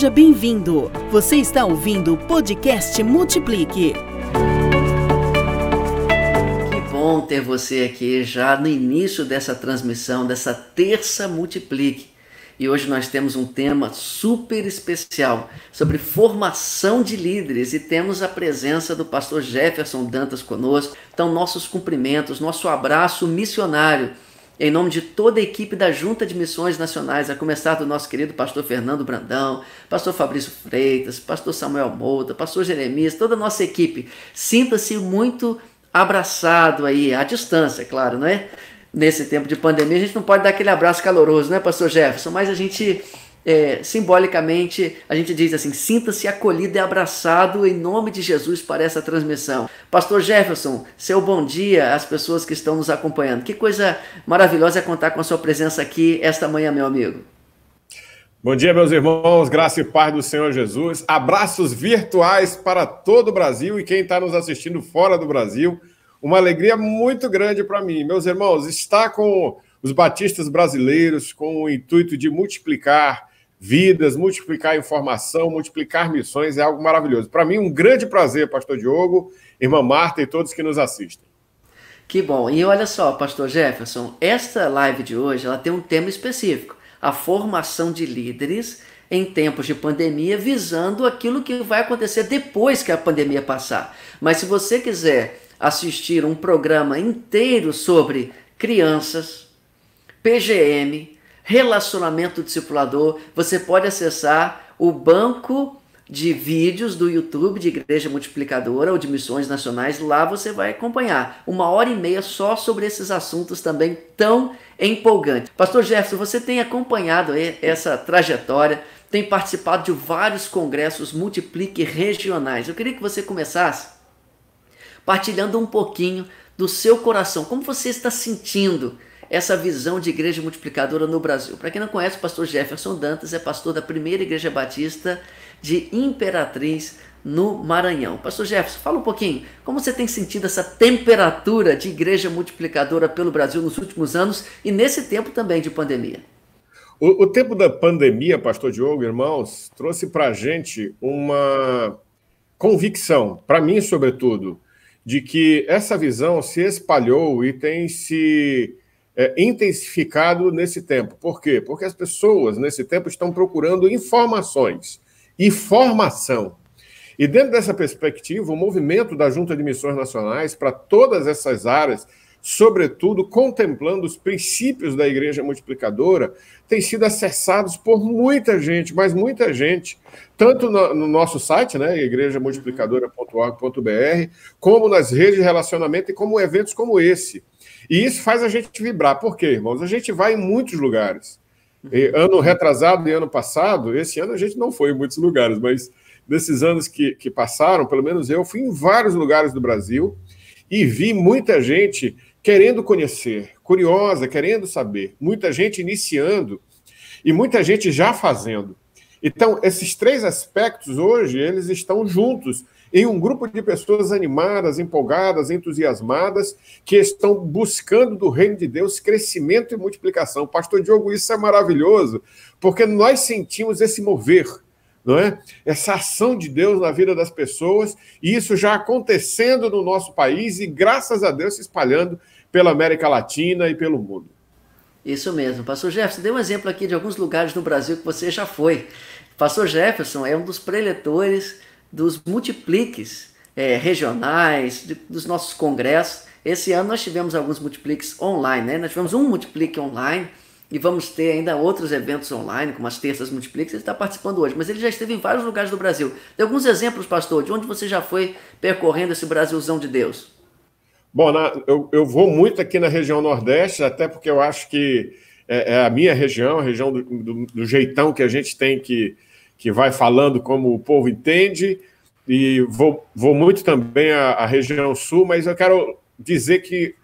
Seja bem-vindo. Você está ouvindo o podcast Multiplique. Que bom ter você aqui já no início dessa transmissão, dessa terça Multiplique. E hoje nós temos um tema super especial sobre formação de líderes e temos a presença do pastor Jefferson Dantas conosco. Então, nossos cumprimentos, nosso abraço missionário em nome de toda a equipe da Junta de Missões Nacionais, a começar do nosso querido pastor Fernando Brandão, pastor Fabrício Freitas, pastor Samuel Mouta, pastor Jeremias, toda a nossa equipe. Sinta-se muito abraçado aí, à distância, claro, não é? Nesse tempo de pandemia, a gente não pode dar aquele abraço caloroso, né, pastor Jefferson? Mas a gente é, simbolicamente, a gente diz assim: sinta-se acolhido e abraçado em nome de Jesus para essa transmissão. Pastor Jefferson, seu bom dia às pessoas que estão nos acompanhando. Que coisa maravilhosa é contar com a sua presença aqui esta manhã, meu amigo. Bom dia, meus irmãos, graça e paz do Senhor Jesus. Abraços virtuais para todo o Brasil e quem está nos assistindo fora do Brasil. Uma alegria muito grande para mim. Meus irmãos, está com os batistas brasileiros com o intuito de multiplicar vidas, multiplicar informação, multiplicar missões é algo maravilhoso. Para mim, um grande prazer, Pastor Diogo, irmã Marta e todos que nos assistem. Que bom. E olha só, Pastor Jefferson, esta live de hoje ela tem um tema específico: a formação de líderes em tempos de pandemia, visando aquilo que vai acontecer depois que a pandemia passar. Mas se você quiser assistir um programa inteiro sobre crianças, PGM, relacionamento discipulador, você pode acessar o banco de vídeos do YouTube de Igreja Multiplicadora ou de Missões Nacionais. Lá você vai acompanhar uma hora e meia só sobre esses assuntos também tão empolgantes. Pastor Jefferson, você tem acompanhado essa trajetória, tem participado de vários congressos Multiplique regionais. Eu queria que você começasse partilhando um pouquinho do seu coração, como você está sentindo essa visão de igreja multiplicadora no Brasil. Para quem não conhece, o pastor Jefferson Dantas é pastor da primeira igreja batista de Imperatriz, no Maranhão. Pastor Jefferson, fala um pouquinho, como você tem sentido essa temperatura de igreja multiplicadora pelo Brasil nos últimos anos e nesse tempo também de pandemia? O, o tempo da pandemia, pastor Diogo, irmãos, trouxe para a gente uma convicção, para mim sobretudo, de que essa visão se espalhou e tem se é, intensificado nesse tempo. Por quê? Porque as pessoas, nesse tempo, estão procurando informações e formação. E dentro dessa perspectiva, o movimento da Junta de Missões Nacionais para todas essas áreas, sobretudo contemplando os princípios da Igreja Multiplicadora, tem sido acessados por muita gente, mas muita gente, tanto no, no nosso site, né, igrejamultiplicadora.org.br, como nas redes de relacionamento e como eventos como esse. E isso faz a gente vibrar. Por quê, irmãos? A gente vai em muitos lugares. E, ano retrasado e ano passado, esse ano a gente não foi em muitos lugares, mas desses anos que, que passaram, pelo menos eu fui em vários lugares do Brasil e vi muita gente querendo conhecer, curiosa, querendo saber, muita gente iniciando e muita gente já fazendo. Então, esses três aspectos hoje, eles estão juntos em um grupo de pessoas animadas, empolgadas, entusiasmadas, que estão buscando do reino de Deus crescimento e multiplicação. Pastor Diogo, isso é maravilhoso, porque nós sentimos esse mover, não é? Essa ação de Deus na vida das pessoas, e isso já acontecendo no nosso país e graças a Deus se espalhando pela América Latina e pelo mundo. Isso mesmo. Pastor Jefferson, dê um exemplo aqui de alguns lugares no Brasil que você já foi. Pastor Jefferson é um dos preletores dos multipliques é, regionais, de, dos nossos congressos. Esse ano nós tivemos alguns multipliques online, né? Nós tivemos um multiplique online e vamos ter ainda outros eventos online, como as terças multipliques. Ele está participando hoje, mas ele já esteve em vários lugares do Brasil. Tem alguns exemplos, pastor, de onde você já foi percorrendo esse Brasilzão de Deus? Bom, na, eu, eu vou muito aqui na região Nordeste, até porque eu acho que é, é a minha região, a região do, do, do jeitão que a gente tem que que vai falando como o povo entende, e vou, vou muito também à, à região sul, mas eu quero dizer que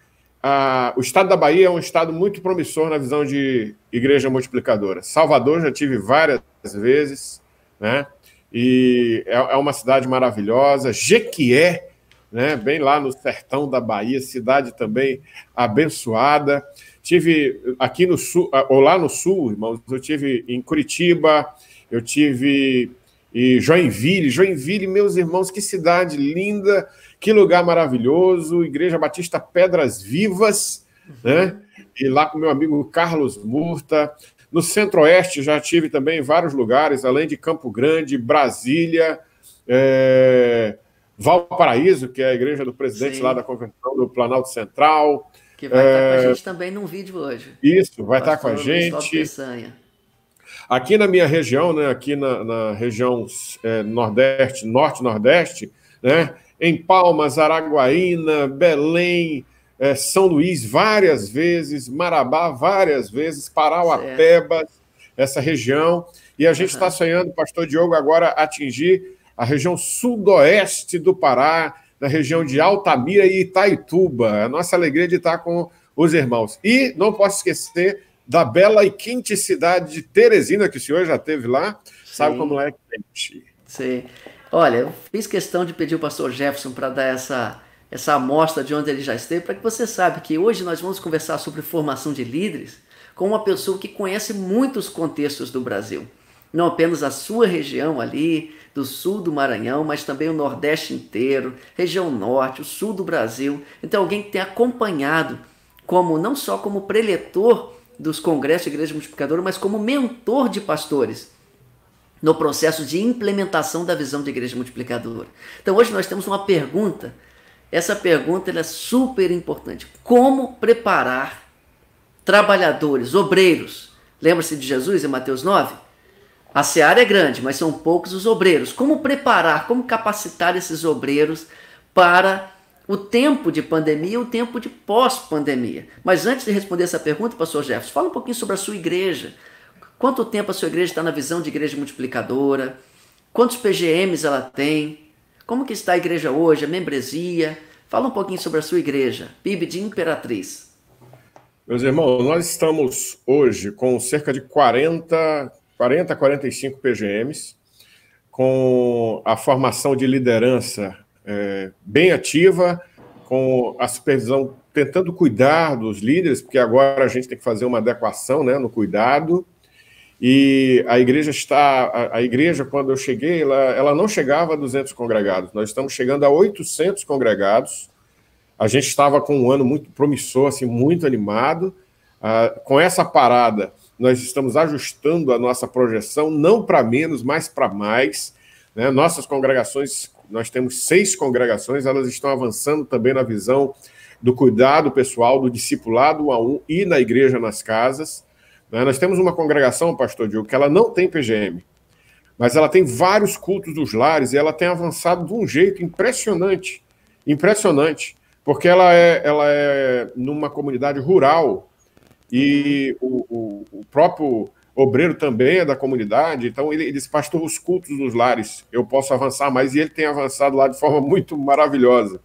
a, o estado da Bahia é um estado muito promissor na visão de igreja multiplicadora. Salvador já tive várias vezes, né? E é, é uma cidade maravilhosa. Jequié, né? Bem lá no sertão da Bahia, cidade também abençoada. Tive aqui no sul, ou lá no sul, irmãos, eu tive em Curitiba, eu tive e Joinville, Joinville, meus irmãos, que cidade linda, que lugar maravilhoso, Igreja Batista Pedras Vivas, né? E lá com meu amigo Carlos Murta. No Centro-Oeste já tive também vários lugares, além de Campo Grande, Brasília, é... Valparaíso, que é a igreja do presidente Sim. lá da Convenção do Planalto Central. Que vai é... estar com a gente também num vídeo hoje. Isso, vai estar com a gente. Aqui na minha região, né, aqui na, na região é, Nordeste, Norte-Nordeste, né, em Palmas, Araguaína, Belém, é, São Luís, várias vezes, Marabá, várias vezes, Parauapebas, essa região. E a gente está uhum. sonhando, pastor Diogo, agora atingir a região sudoeste do Pará, na região de Altamira e Itaituba. A nossa alegria de estar com os irmãos. E não posso esquecer da bela e quente cidade de Teresina, que o senhor já teve lá, Sim. sabe como é quente. Sim. Olha, eu fiz questão de pedir o pastor Jefferson para dar essa, essa amostra de onde ele já esteve, para que você saiba que hoje nós vamos conversar sobre formação de líderes com uma pessoa que conhece muitos contextos do Brasil. Não apenas a sua região ali, do sul do Maranhão, mas também o Nordeste inteiro, região Norte, o sul do Brasil. Então, alguém que tem acompanhado, como não só como preletor dos congressos de igreja multiplicadora, mas como mentor de pastores no processo de implementação da visão de igreja multiplicadora. Então hoje nós temos uma pergunta. Essa pergunta é super importante. Como preparar trabalhadores, obreiros? Lembra-se de Jesus em Mateus 9? A seara é grande, mas são poucos os obreiros. Como preparar, como capacitar esses obreiros para o tempo de pandemia e o tempo de pós-pandemia. Mas antes de responder essa pergunta, pastor Jefferson, fala um pouquinho sobre a sua igreja. Quanto tempo a sua igreja está na visão de igreja multiplicadora? Quantos PGMs ela tem? Como que está a igreja hoje, a membresia? Fala um pouquinho sobre a sua igreja, PIB de Imperatriz. Meus irmãos, nós estamos hoje com cerca de 40, 40 45 PGMs, com a formação de liderança é, bem ativa, com a supervisão tentando cuidar dos líderes, porque agora a gente tem que fazer uma adequação né, no cuidado. E a igreja está, a, a igreja, quando eu cheguei, ela, ela não chegava a 200 congregados, nós estamos chegando a 800 congregados. A gente estava com um ano muito promissor, assim, muito animado. Ah, com essa parada, nós estamos ajustando a nossa projeção, não para menos, mas para mais. Né? Nossas congregações nós temos seis congregações, elas estão avançando também na visão do cuidado pessoal, do discipulado a um e na igreja nas casas. Né? Nós temos uma congregação, pastor Diogo, que ela não tem PGM, mas ela tem vários cultos dos lares e ela tem avançado de um jeito impressionante, impressionante, porque ela é, ela é numa comunidade rural e o, o, o próprio obreiro também é da comunidade, então ele, ele diz, pastor, os cultos dos lares, eu posso avançar mais, e ele tem avançado lá de forma muito maravilhosa.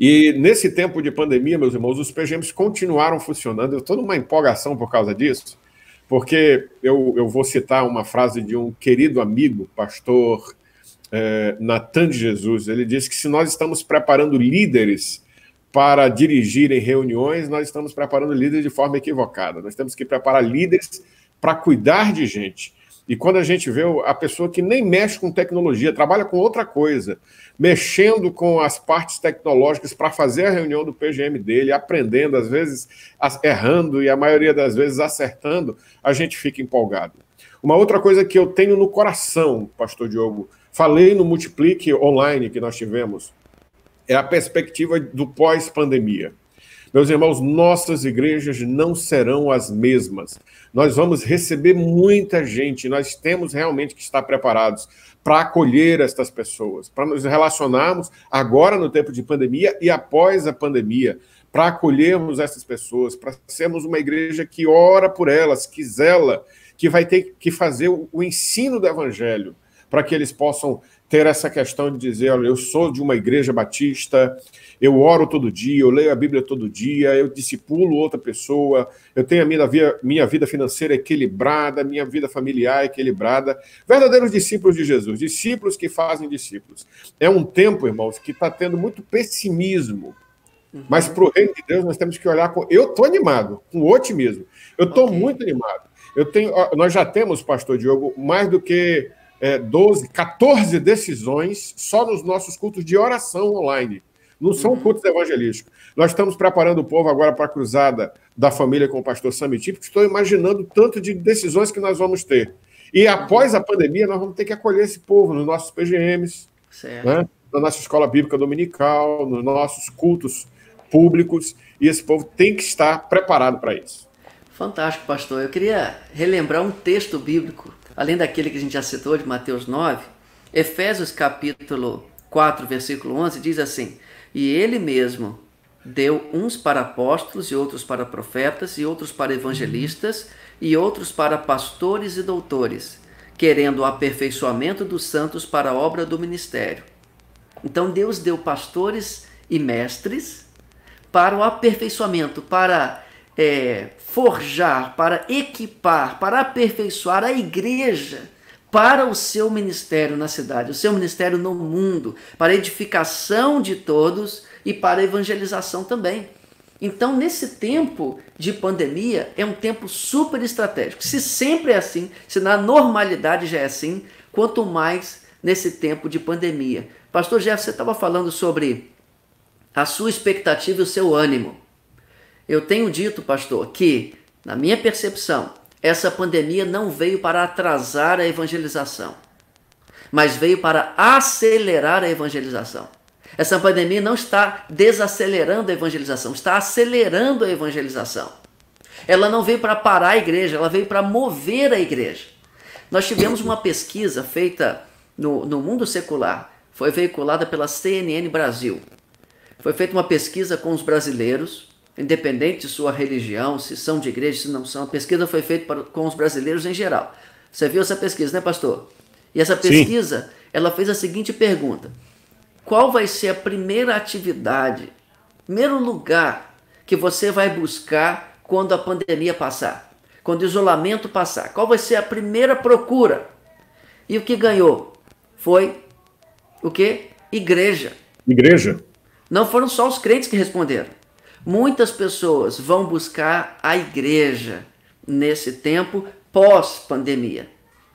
E nesse tempo de pandemia, meus irmãos, os PGMs continuaram funcionando, eu estou numa empolgação por causa disso, porque eu, eu vou citar uma frase de um querido amigo, pastor é, Natan de Jesus, ele disse que se nós estamos preparando líderes para dirigirem reuniões, nós estamos preparando líderes de forma equivocada. Nós temos que preparar líderes para cuidar de gente. E quando a gente vê a pessoa que nem mexe com tecnologia, trabalha com outra coisa, mexendo com as partes tecnológicas para fazer a reunião do PGM dele, aprendendo, às vezes errando e a maioria das vezes acertando, a gente fica empolgado. Uma outra coisa que eu tenho no coração, Pastor Diogo, falei no Multiplique online que nós tivemos, é a perspectiva do pós-pandemia. Meus irmãos, nossas igrejas não serão as mesmas. Nós vamos receber muita gente, nós temos realmente que estar preparados para acolher estas pessoas, para nos relacionarmos agora no tempo de pandemia e após a pandemia, para acolhermos essas pessoas, para sermos uma igreja que ora por elas, que zela, que vai ter que fazer o ensino do evangelho, para que eles possam ter essa questão de dizer, olha, eu sou de uma igreja batista, eu oro todo dia, eu leio a Bíblia todo dia, eu discipulo outra pessoa, eu tenho a minha vida, minha vida financeira equilibrada, minha vida familiar equilibrada. Verdadeiros discípulos de Jesus, discípulos que fazem discípulos. É um tempo, irmãos, que está tendo muito pessimismo. Uhum. Mas para o reino de Deus nós temos que olhar com. Eu estou animado, com otimismo. Eu estou okay. muito animado. Eu tenho, nós já temos, pastor Diogo, mais do que é, 12, 14 decisões só nos nossos cultos de oração online. Não são uhum. cultos evangelísticos. Nós estamos preparando o povo agora para a cruzada da família com o pastor Samiti, porque estou imaginando tanto de decisões que nós vamos ter. E após a pandemia, nós vamos ter que acolher esse povo nos nossos PGMs, né? na nossa escola bíblica dominical, nos nossos cultos públicos, e esse povo tem que estar preparado para isso. Fantástico, pastor. Eu queria relembrar um texto bíblico, além daquele que a gente já citou, de Mateus 9, Efésios capítulo 4, versículo 11, diz assim: E ele mesmo deu uns para apóstolos, e outros para profetas, e outros para evangelistas, e outros para pastores e doutores, querendo o aperfeiçoamento dos santos para a obra do ministério. Então Deus deu pastores e mestres para o aperfeiçoamento, para é, forjar, para equipar, para aperfeiçoar a igreja para o seu ministério na cidade, o seu ministério no mundo, para edificação de todos e para evangelização também. Então, nesse tempo de pandemia, é um tempo super estratégico. Se sempre é assim, se na normalidade já é assim, quanto mais nesse tempo de pandemia. Pastor Jeff, você estava falando sobre a sua expectativa e o seu ânimo. Eu tenho dito, pastor, que, na minha percepção, essa pandemia não veio para atrasar a evangelização, mas veio para acelerar a evangelização. Essa pandemia não está desacelerando a evangelização, está acelerando a evangelização. Ela não veio para parar a igreja, ela veio para mover a igreja. Nós tivemos uma pesquisa feita no, no mundo secular, foi veiculada pela CNN Brasil. Foi feita uma pesquisa com os brasileiros, independente de sua religião, se são de igreja, se não são. A pesquisa foi feita para, com os brasileiros em geral. Você viu essa pesquisa, né, pastor? E essa pesquisa, Sim. ela fez a seguinte pergunta: qual vai ser a primeira atividade, primeiro lugar que você vai buscar quando a pandemia passar, quando o isolamento passar? Qual vai ser a primeira procura? E o que ganhou foi o que? Igreja. Igreja. Não foram só os crentes que responderam. Muitas pessoas vão buscar a igreja nesse tempo pós-pandemia.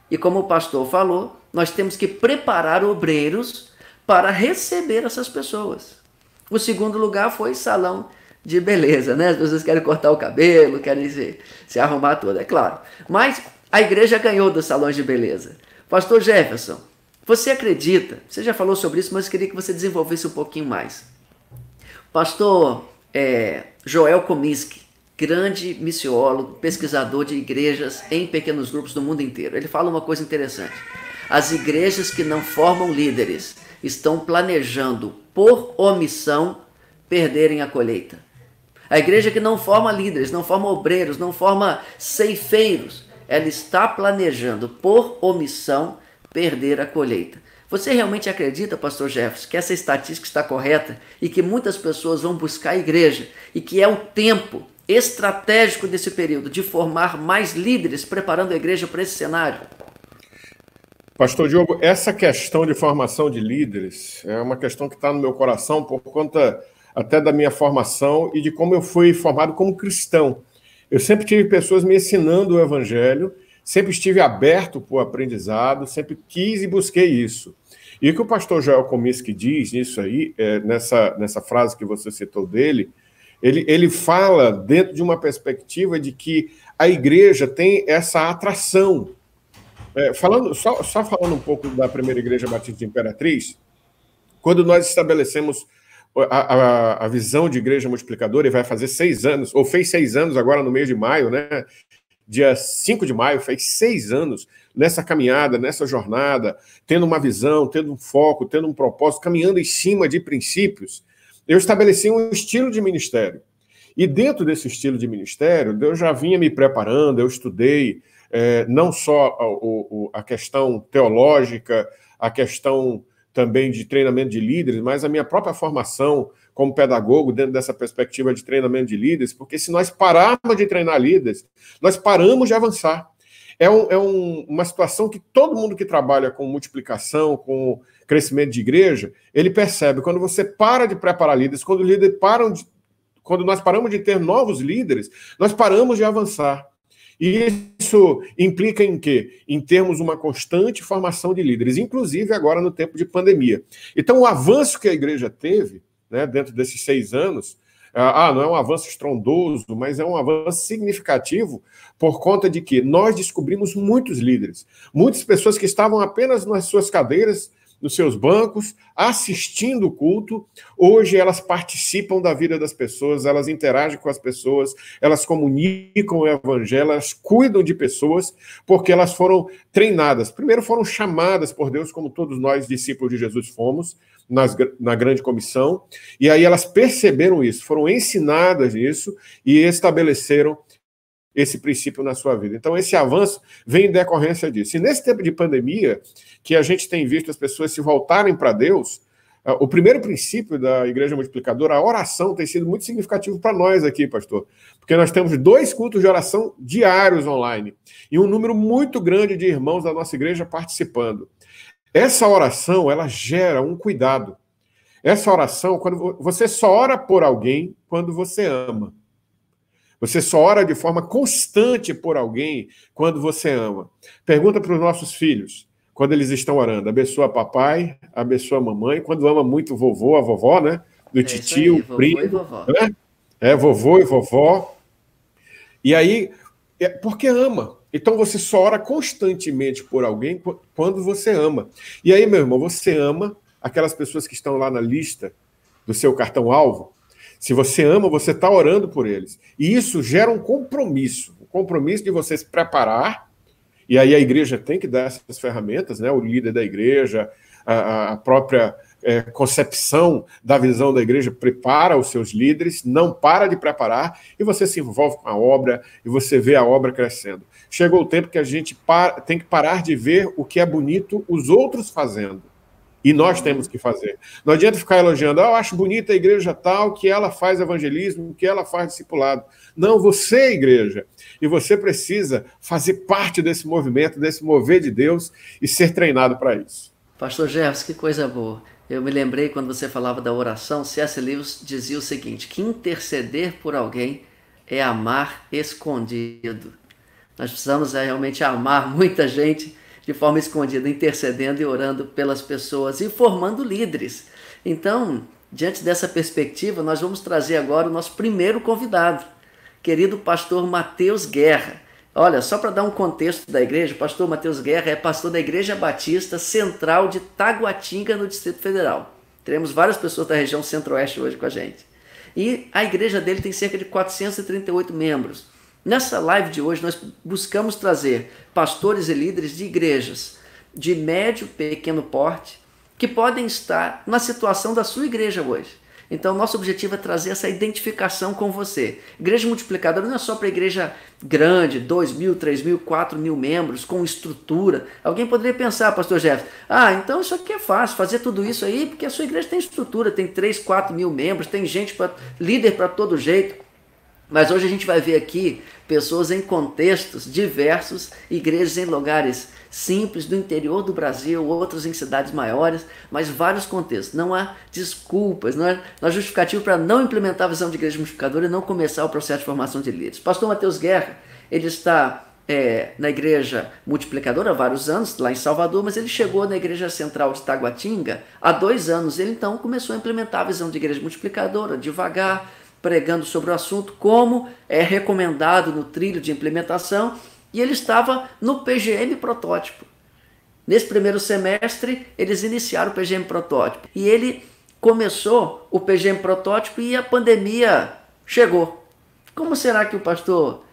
E como o pastor falou, nós temos que preparar obreiros para receber essas pessoas. O segundo lugar foi salão de beleza, né? As pessoas querem cortar o cabelo, querem se, se arrumar toda, é claro. Mas a igreja ganhou dos salões de beleza. Pastor Jefferson, você acredita? Você já falou sobre isso, mas queria que você desenvolvesse um pouquinho mais. Pastor é, Joel Comiskey, grande missiólogo, pesquisador de igrejas em pequenos grupos do mundo inteiro. Ele fala uma coisa interessante. As igrejas que não formam líderes estão planejando, por omissão, perderem a colheita. A igreja que não forma líderes, não forma obreiros, não forma ceifeiros, ela está planejando, por omissão, perder a colheita. Você realmente acredita, pastor Jefferson, que essa estatística está correta e que muitas pessoas vão buscar a igreja e que é o tempo estratégico desse período de formar mais líderes preparando a igreja para esse cenário? Pastor Diogo, essa questão de formação de líderes é uma questão que está no meu coração por conta até da minha formação e de como eu fui formado como cristão. Eu sempre tive pessoas me ensinando o evangelho, sempre estive aberto para o aprendizado, sempre quis e busquei isso. E o que o pastor Joel Comiskey diz nisso aí, é, nessa, nessa frase que você citou dele, ele, ele fala dentro de uma perspectiva de que a igreja tem essa atração é, falando, só, só falando um pouco da primeira igreja batista Imperatriz, quando nós estabelecemos a, a, a, visão de igreja multiplicadora, e vai fazer seis anos, ou fez seis anos agora no mês de maio, né? Dia 5 de maio, fez seis anos nessa caminhada, nessa jornada, tendo uma visão, tendo um foco, tendo um propósito, caminhando em cima de princípios. Eu estabeleci um estilo de ministério. E dentro desse estilo de ministério, eu já vinha me preparando, eu estudei, é, não só a, a questão teológica, a questão também de treinamento de líderes, mas a minha própria formação como pedagogo dentro dessa perspectiva de treinamento de líderes, porque se nós pararmos de treinar líderes, nós paramos de avançar. É, um, é um, uma situação que todo mundo que trabalha com multiplicação, com crescimento de igreja, ele percebe. Quando você para de preparar líderes, quando, líder param de, quando nós paramos de ter novos líderes, nós paramos de avançar. E isso implica em quê? Em termos uma constante formação de líderes, inclusive agora no tempo de pandemia. Então, o avanço que a igreja teve né, dentro desses seis anos, ah, não é um avanço estrondoso, mas é um avanço significativo por conta de que nós descobrimos muitos líderes, muitas pessoas que estavam apenas nas suas cadeiras nos seus bancos, assistindo o culto. Hoje elas participam da vida das pessoas, elas interagem com as pessoas, elas comunicam o evangelho, elas cuidam de pessoas, porque elas foram treinadas. Primeiro foram chamadas por Deus, como todos nós, discípulos de Jesus, fomos, nas, na grande comissão, e aí elas perceberam isso, foram ensinadas isso e estabeleceram esse princípio na sua vida. Então, esse avanço vem em decorrência disso. E nesse tempo de pandemia, que a gente tem visto as pessoas se voltarem para Deus, o primeiro princípio da Igreja Multiplicadora, a oração, tem sido muito significativo para nós aqui, pastor, porque nós temos dois cultos de oração diários online e um número muito grande de irmãos da nossa igreja participando. Essa oração, ela gera um cuidado. Essa oração, quando você só ora por alguém quando você ama. Você só ora de forma constante por alguém quando você ama. Pergunta para os nossos filhos, quando eles estão orando, abençoa papai, abençoa mamãe, quando ama muito o vovô, a vovó, né? Do é titio, o primo, né? É, vovô e vovó. E aí, é porque ama. Então você só ora constantemente por alguém quando você ama. E aí, meu irmão, você ama aquelas pessoas que estão lá na lista do seu cartão-alvo, se você ama, você está orando por eles. E isso gera um compromisso, um compromisso de você se preparar. E aí a igreja tem que dar essas ferramentas, né? O líder da igreja, a, a própria é, concepção da visão da igreja prepara os seus líderes, não para de preparar, e você se envolve com a obra e você vê a obra crescendo. Chegou o tempo que a gente para, tem que parar de ver o que é bonito os outros fazendo e nós temos que fazer. Não adianta ficar elogiando, ah, eu acho bonita a igreja tal, que ela faz evangelismo, que ela faz discipulado. Não, você é igreja. E você precisa fazer parte desse movimento, desse mover de Deus e ser treinado para isso. Pastor Jefferson, que coisa boa. Eu me lembrei quando você falava da oração, C.S. Lewis dizia o seguinte: que interceder por alguém é amar escondido. Nós precisamos é, realmente amar muita gente de forma escondida, intercedendo e orando pelas pessoas e formando líderes. Então, diante dessa perspectiva, nós vamos trazer agora o nosso primeiro convidado, querido pastor Mateus Guerra. Olha, só para dar um contexto da igreja, o pastor Mateus Guerra é pastor da Igreja Batista Central de Taguatinga, no Distrito Federal. Teremos várias pessoas da região centro-oeste hoje com a gente. E a igreja dele tem cerca de 438 membros. Nessa live de hoje, nós buscamos trazer pastores e líderes de igrejas de médio, pequeno porte que podem estar na situação da sua igreja hoje. Então, nosso objetivo é trazer essa identificação com você. Igreja multiplicadora não é só para igreja grande, 2 mil, 3 mil, 4 mil membros, com estrutura. Alguém poderia pensar, pastor Jeff, ah, então isso aqui é fácil, fazer tudo isso aí, porque a sua igreja tem estrutura, tem 3, 4 mil membros, tem gente, pra, líder para todo jeito. Mas hoje a gente vai ver aqui pessoas em contextos diversos, igrejas em lugares simples do interior do Brasil, outras em cidades maiores, mas vários contextos. Não há desculpas, não há, não há justificativo para não implementar a visão de igreja multiplicadora e não começar o processo de formação de líderes. Pastor Mateus Guerra, ele está é, na igreja multiplicadora há vários anos, lá em Salvador, mas ele chegou na igreja central de Taguatinga há dois anos. Ele então começou a implementar a visão de igreja multiplicadora, devagar, pregando sobre o assunto, como é recomendado no trilho de implementação, e ele estava no PGM protótipo. Nesse primeiro semestre, eles iniciaram o PGM protótipo. E ele começou o PGM protótipo e a pandemia chegou. Como será que o pastor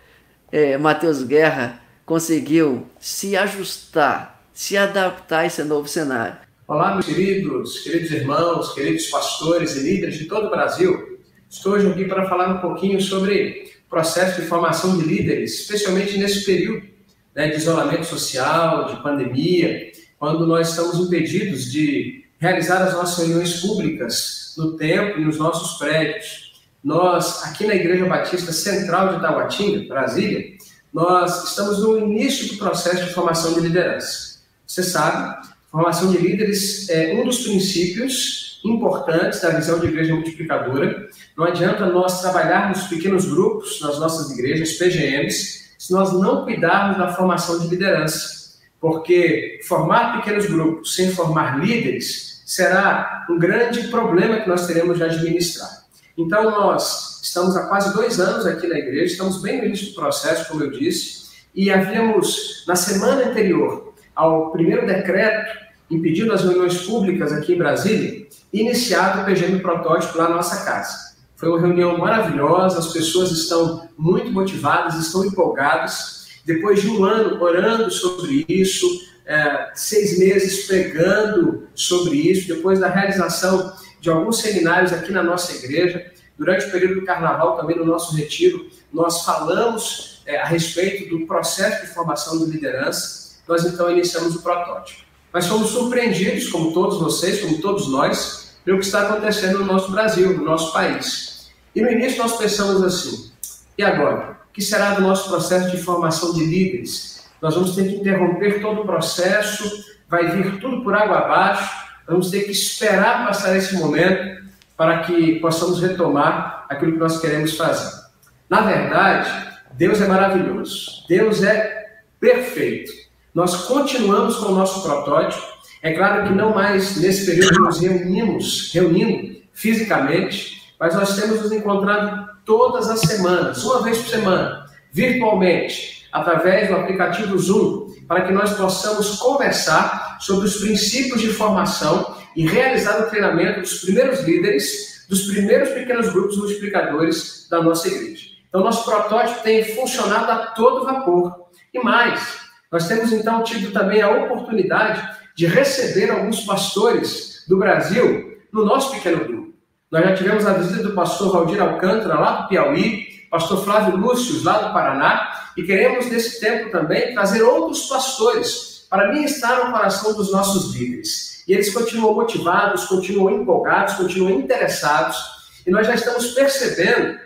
é, Matheus Guerra conseguiu se ajustar, se adaptar a esse novo cenário? Olá, meus queridos, queridos irmãos, queridos pastores e líderes de todo o Brasil. Estou hoje aqui para falar um pouquinho sobre processo de formação de líderes, especialmente nesse período né, de isolamento social, de pandemia, quando nós estamos impedidos de realizar as nossas reuniões públicas no tempo e nos nossos prédios. Nós, aqui na Igreja Batista Central de Tauatinga, Brasília, nós estamos no início do processo de formação de liderança. Você sabe, formação de líderes é um dos princípios importantes da visão de igreja multiplicadora. Não adianta nós trabalharmos pequenos grupos nas nossas igrejas, PGMs, se nós não cuidarmos da formação de liderança. Porque formar pequenos grupos sem formar líderes será um grande problema que nós teremos de administrar. Então, nós estamos há quase dois anos aqui na igreja, estamos bem no início do processo, como eu disse, e havíamos, na semana anterior ao primeiro decreto impedindo as reuniões públicas aqui em Brasília, iniciado o PGM Protótipo lá na nossa casa. Foi uma reunião maravilhosa, as pessoas estão muito motivadas, estão empolgadas. Depois de um ano orando sobre isso, é, seis meses pregando sobre isso, depois da realização de alguns seminários aqui na nossa igreja, durante o período do carnaval, também no nosso retiro, nós falamos é, a respeito do processo de formação de liderança. Nós então iniciamos o protótipo. Mas fomos surpreendidos, como todos vocês, como todos nós, pelo que está acontecendo no nosso Brasil, no nosso país. E no início nós pensamos assim: e agora? O que será do nosso processo de formação de líderes? Nós vamos ter que interromper todo o processo, vai vir tudo por água abaixo, vamos ter que esperar passar esse momento para que possamos retomar aquilo que nós queremos fazer. Na verdade, Deus é maravilhoso, Deus é perfeito. Nós continuamos com o nosso protótipo. É claro que não mais nesse período nos reunimos, reunindo fisicamente, mas nós temos nos encontrado todas as semanas, uma vez por semana, virtualmente, através do aplicativo Zoom, para que nós possamos conversar sobre os princípios de formação e realizar o treinamento dos primeiros líderes, dos primeiros pequenos grupos multiplicadores da nossa igreja. Então, nosso protótipo tem funcionado a todo vapor. E mais, nós temos então tido também a oportunidade de receber alguns pastores do Brasil no nosso pequeno grupo. Nós já tivemos a visita do pastor Valdir Alcântara, lá do Piauí, pastor Flávio Lúcio, lá do Paraná, e queremos nesse tempo também trazer outros pastores para ministrar no coração dos nossos líderes. E eles continuam motivados, continuam empolgados, continuam interessados, e nós já estamos percebendo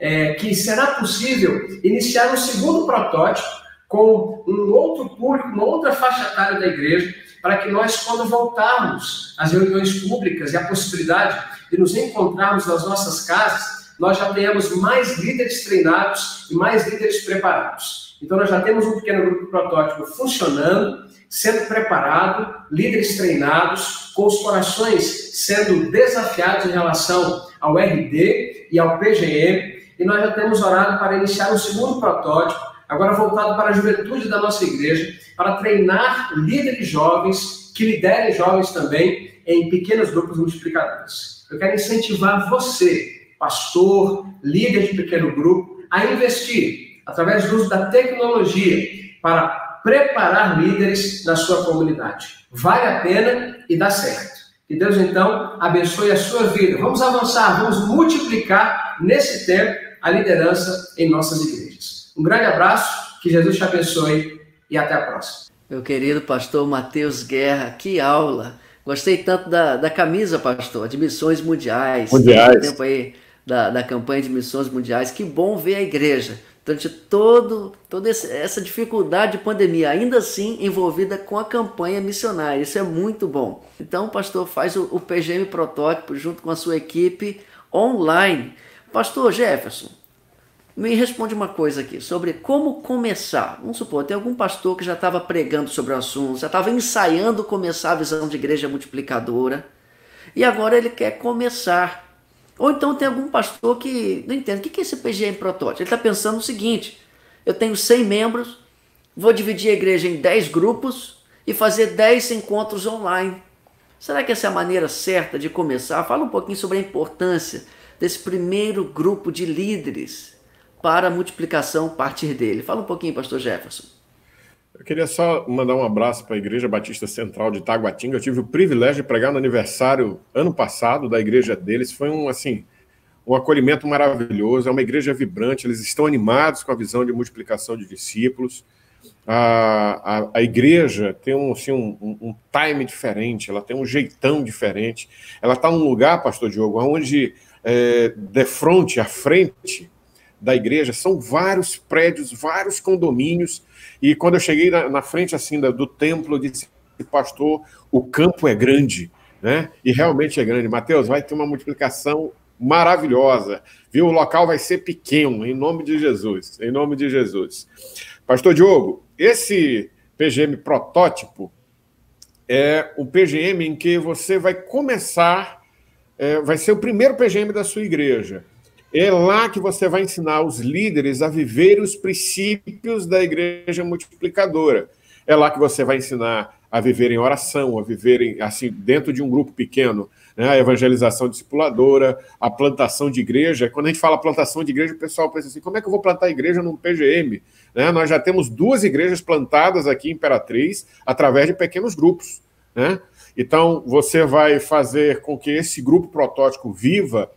é, que será possível iniciar um segundo protótipo com um outro público, uma outra faixa etária da igreja, para que nós, quando voltarmos às reuniões públicas e a possibilidade de nos encontrarmos nas nossas casas, nós já tenhamos mais líderes treinados e mais líderes preparados. Então, nós já temos um pequeno grupo protótipo funcionando, sendo preparado, líderes treinados, com os corações sendo desafiados em relação ao RD e ao PGM, e nós já temos orado para iniciar um segundo protótipo, agora voltado para a juventude da nossa igreja, para treinar líderes jovens, que liderem jovens também, em pequenos grupos multiplicadores. Eu quero incentivar você, pastor, líder de pequeno grupo, a investir através do uso da tecnologia para preparar líderes na sua comunidade. Vale a pena e dá certo. Que Deus então abençoe a sua vida. Vamos avançar, vamos multiplicar nesse tempo a liderança em nossas igrejas. Um grande abraço, que Jesus te abençoe e até a próxima. Meu querido pastor Matheus Guerra, que aula! Gostei tanto da, da camisa, pastor, de missões mundiais. Mundiais. Tempo aí da, da campanha de missões mundiais. Que bom ver a igreja durante todo, toda essa dificuldade de pandemia, ainda assim envolvida com a campanha missionária. Isso é muito bom. Então, pastor, faz o, o PGM Protótipo junto com a sua equipe online. Pastor Jefferson, me responde uma coisa aqui sobre como começar. Vamos supor, tem algum pastor que já estava pregando sobre o assunto, já estava ensaiando começar a visão de igreja multiplicadora, e agora ele quer começar. Ou então tem algum pastor que não entende. O que é esse PGM protótipo? Ele está pensando o seguinte: eu tenho 100 membros, vou dividir a igreja em 10 grupos e fazer 10 encontros online. Será que essa é a maneira certa de começar? Fala um pouquinho sobre a importância desse primeiro grupo de líderes para a multiplicação a partir dele. Fala um pouquinho, pastor Jefferson. Eu queria só mandar um abraço para a Igreja Batista Central de Taguatinga. Eu tive o privilégio de pregar no aniversário ano passado da igreja deles. Foi um assim um acolhimento maravilhoso. É uma igreja vibrante. Eles estão animados com a visão de multiplicação de discípulos. A, a, a igreja tem um, assim, um, um, time diferente. Ela tem um jeitão diferente. Ela está num lugar, Pastor Diogo, onde é, de frente, à frente da igreja, são vários prédios, vários condomínios, e quando eu cheguei na, na frente assim do templo, eu disse, pastor, o campo é grande, né? E realmente é grande. Mateus, vai ter uma multiplicação maravilhosa, viu? O local vai ser pequeno, em nome de Jesus, em nome de Jesus. Pastor Diogo, esse PGM protótipo é o PGM em que você vai começar, é, vai ser o primeiro PGM da sua igreja. É lá que você vai ensinar os líderes a viver os princípios da igreja multiplicadora. É lá que você vai ensinar a viver em oração, a viverem assim dentro de um grupo pequeno, né? a evangelização discipuladora, a plantação de igreja. Quando a gente fala plantação de igreja, o pessoal pensa assim: como é que eu vou plantar igreja num PGM? Né? Nós já temos duas igrejas plantadas aqui em Imperatriz através de pequenos grupos. Né? Então, você vai fazer com que esse grupo protótipo viva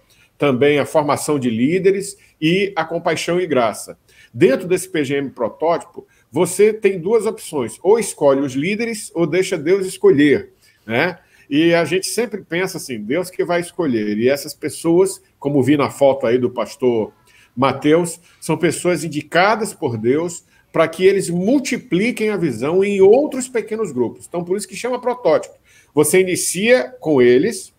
também a formação de líderes e a compaixão e graça. Dentro desse PGM protótipo, você tem duas opções: ou escolhe os líderes ou deixa Deus escolher, né? E a gente sempre pensa assim, Deus que vai escolher. E essas pessoas, como vi na foto aí do pastor Mateus, são pessoas indicadas por Deus para que eles multipliquem a visão em outros pequenos grupos. Então, por isso que chama protótipo. Você inicia com eles,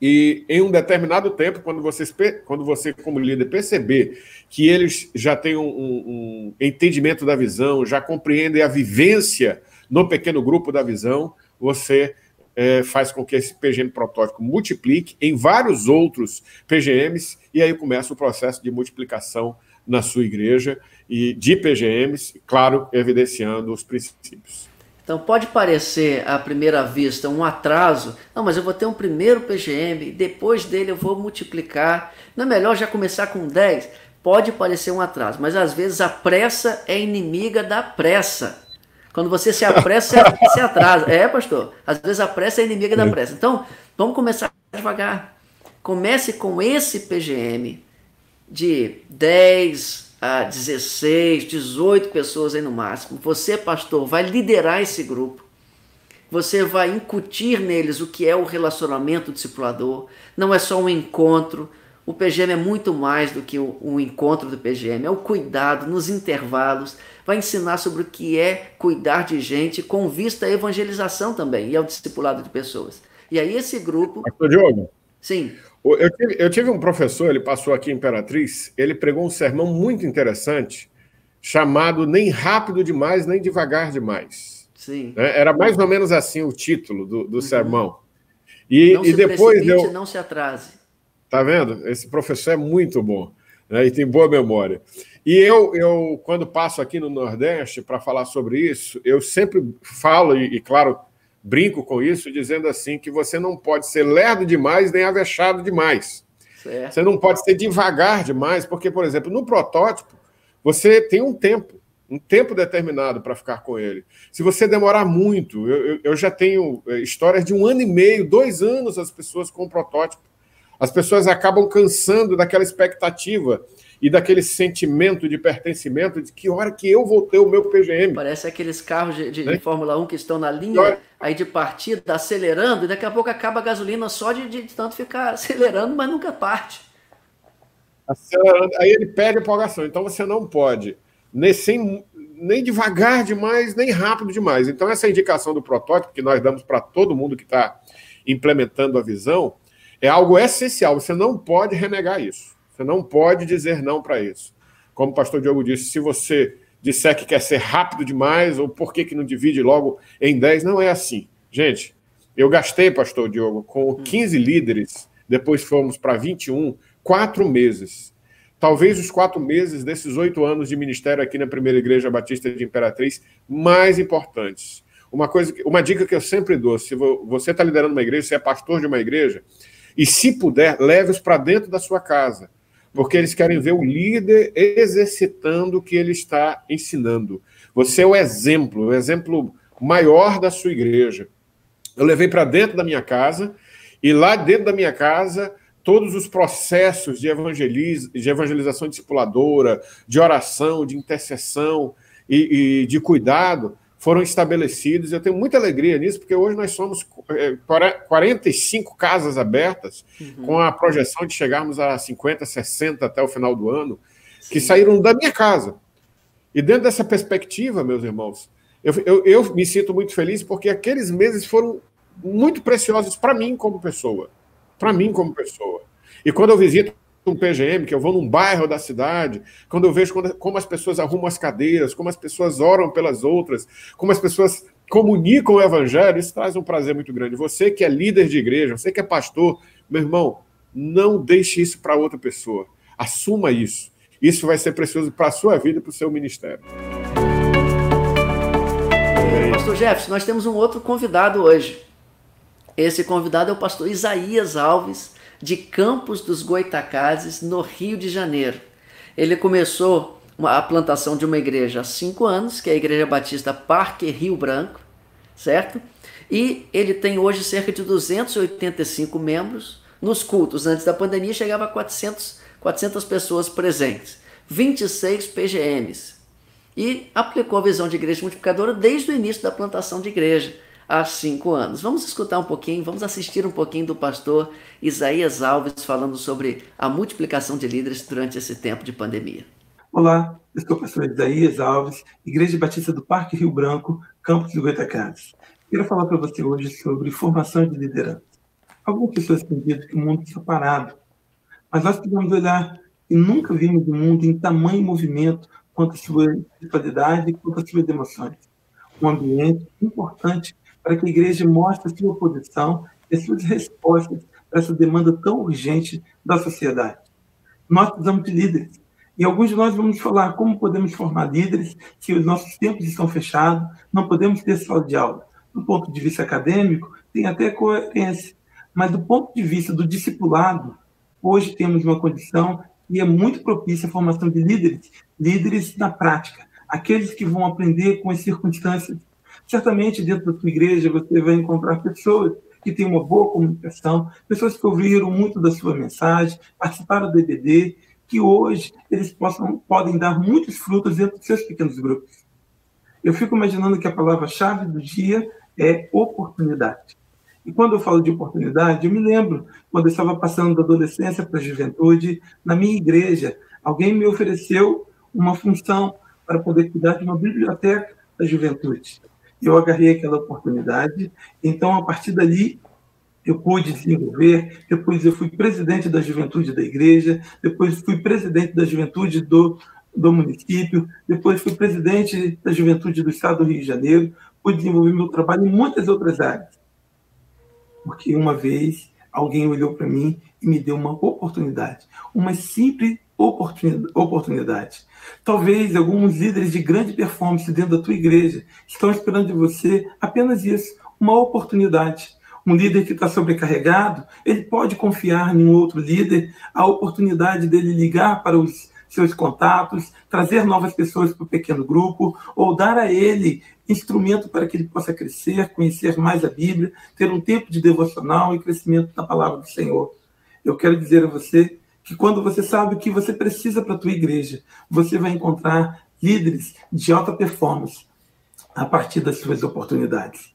e em um determinado tempo, quando você, quando você como líder, perceber que eles já têm um, um, entendimento da visão, já compreendem a vivência no pequeno grupo da visão, você é, faz com que esse PGM protótipo multiplique em vários outros PGMs, e aí começa o processo de multiplicação na sua igreja e de PGMs, claro, evidenciando os princípios. Então pode parecer à primeira vista um atraso, não, mas eu vou ter um primeiro PGM, depois dele eu vou multiplicar. Não é melhor já começar com 10? Pode parecer um atraso, mas às vezes a pressa é inimiga da pressa. Quando você se apressa, você se atrasa. É, pastor? Às vezes a pressa é inimiga da pressa. Então, vamos começar devagar. Comece com esse PGM de 10, a 16, 18 pessoas aí no máximo. Você, pastor, vai liderar esse grupo. Você vai incutir neles o que é o relacionamento discipulador. Não é só um encontro. O PGM é muito mais do que o encontro do PGM. É o cuidado nos intervalos. Vai ensinar sobre o que é cuidar de gente com vista à evangelização também e ao discipulado de pessoas. E aí esse grupo. Pastor Diogo. Sim. Eu tive, eu tive, um professor, ele passou aqui em Imperatriz, ele pregou um sermão muito interessante, chamado Nem Rápido Demais, Nem Devagar Demais. Sim. É, era mais ou menos assim o título do, do uhum. sermão. E, não e depois eu. Não se atrase. Tá vendo? Esse professor é muito bom né, e tem boa memória. E eu, eu quando passo aqui no Nordeste para falar sobre isso, eu sempre falo, e, e claro, brinco com isso, dizendo assim que você não pode ser lerdo demais nem avexado demais. Certo. Você não pode ser devagar demais, porque, por exemplo, no protótipo, você tem um tempo, um tempo determinado para ficar com ele. Se você demorar muito, eu, eu, já tenho eh, histórias de um ano e meio, dois anos as pessoas com o protótipo. As pessoas acabam cansando daquela expectativa e daquele sentimento de pertencimento de que hora que eu vou ter o meu PGM. Parece aqueles carros de, de, né? de Fórmula 1 que estão na linha aí de partida, acelerando, e daqui a pouco acaba a gasolina só de, de tanto ficar acelerando, mas nunca parte. Acelerando, aí ele perde a empolgação. Então você não pode nem, sem, nem devagar demais, nem rápido demais. Então, essa indicação do protótipo que nós damos para todo mundo que está implementando a visão é algo essencial. Você não pode renegar isso. Você não pode dizer não para isso. Como o pastor Diogo disse, se você disser que quer ser rápido demais, ou por que, que não divide logo em 10, não é assim. Gente, eu gastei, pastor Diogo, com 15 hum. líderes, depois fomos para 21, quatro meses. Talvez os quatro meses desses oito anos de ministério aqui na Primeira Igreja Batista de Imperatriz mais importantes. Uma coisa, uma dica que eu sempre dou: se você está liderando uma igreja, você é pastor de uma igreja, e se puder, leve-os para dentro da sua casa porque eles querem ver o líder exercitando o que ele está ensinando. Você é o exemplo, o exemplo maior da sua igreja. Eu levei para dentro da minha casa, e lá dentro da minha casa, todos os processos de, evangeliz... de evangelização discipuladora, de oração, de intercessão e, e de cuidado foram estabelecidos. Eu tenho muita alegria nisso, porque hoje nós somos 45 é, casas abertas, uhum. com a projeção de chegarmos a 50, 60 até o final do ano, Sim. que saíram da minha casa. E dentro dessa perspectiva, meus irmãos, eu, eu, eu me sinto muito feliz porque aqueles meses foram muito preciosos para mim como pessoa. Para mim como pessoa. E quando eu visito um PGM, que eu vou num bairro da cidade, quando eu vejo como as pessoas arrumam as cadeiras, como as pessoas oram pelas outras, como as pessoas comunicam o evangelho, isso traz um prazer muito grande. Você que é líder de igreja, você que é pastor, meu irmão, não deixe isso para outra pessoa. Assuma isso. Isso vai ser precioso para a sua vida e para o seu ministério. Pastor Jefferson, nós temos um outro convidado hoje. Esse convidado é o pastor Isaías Alves, de Campos dos Goitacazes, no Rio de Janeiro. Ele começou a plantação de uma igreja há cinco anos, que é a Igreja Batista Parque Rio Branco, certo? E ele tem hoje cerca de 285 membros. Nos cultos, antes da pandemia, chegava a 400, 400 pessoas presentes, 26 PGMs. E aplicou a visão de igreja multiplicadora desde o início da plantação de igreja há cinco anos. Vamos escutar um pouquinho, vamos assistir um pouquinho do pastor Isaías Alves falando sobre a multiplicação de líderes durante esse tempo de pandemia. Olá, eu sou o pastor Isaías Alves, Igreja Batista do Parque Rio Branco, Campos do Goitacazes. Quero falar para você hoje sobre formação de liderança. Algumas pessoas têm dito que o mundo está parado, mas nós precisamos olhar e nunca vimos o mundo em tamanho movimento quanto a sua espiritualidade e quanto as suas emoções. Um ambiente importante para que a igreja mostre a sua posição e as suas respostas para essa demanda tão urgente da sociedade. Nós precisamos de líderes. E alguns de nós vamos falar como podemos formar líderes se os nossos tempos estão fechados, não podemos ter sala de aula. Do ponto de vista acadêmico, tem até coerência. Mas do ponto de vista do discipulado, hoje temos uma condição que é muito propícia à formação de líderes, líderes na prática, aqueles que vão aprender com as circunstâncias Certamente, dentro da sua igreja, você vai encontrar pessoas que têm uma boa comunicação, pessoas que ouviram muito da sua mensagem, participaram do EBD, que hoje eles possam, podem dar muitos frutos dentro dos seus pequenos grupos. Eu fico imaginando que a palavra-chave do dia é oportunidade. E quando eu falo de oportunidade, eu me lembro quando eu estava passando da adolescência para a juventude, na minha igreja, alguém me ofereceu uma função para poder cuidar de uma biblioteca da juventude eu agarrei aquela oportunidade. Então, a partir dali, eu pude desenvolver. Depois, eu fui presidente da juventude da igreja. Depois, fui presidente da juventude do, do município. Depois, fui presidente da juventude do estado do Rio de Janeiro. Pude desenvolver meu trabalho em muitas outras áreas. Porque uma vez alguém olhou para mim e me deu uma oportunidade, uma simples oportunidade. Talvez alguns líderes de grande performance dentro da tua igreja estão esperando de você apenas isso, uma oportunidade. Um líder que está sobrecarregado, ele pode confiar em um outro líder a oportunidade dele ligar para os seus contatos, trazer novas pessoas para o pequeno grupo, ou dar a ele instrumento para que ele possa crescer, conhecer mais a Bíblia, ter um tempo de devocional e crescimento da palavra do Senhor. Eu quero dizer a você que quando você sabe o que você precisa para a tua igreja, você vai encontrar líderes de alta performance a partir das suas oportunidades.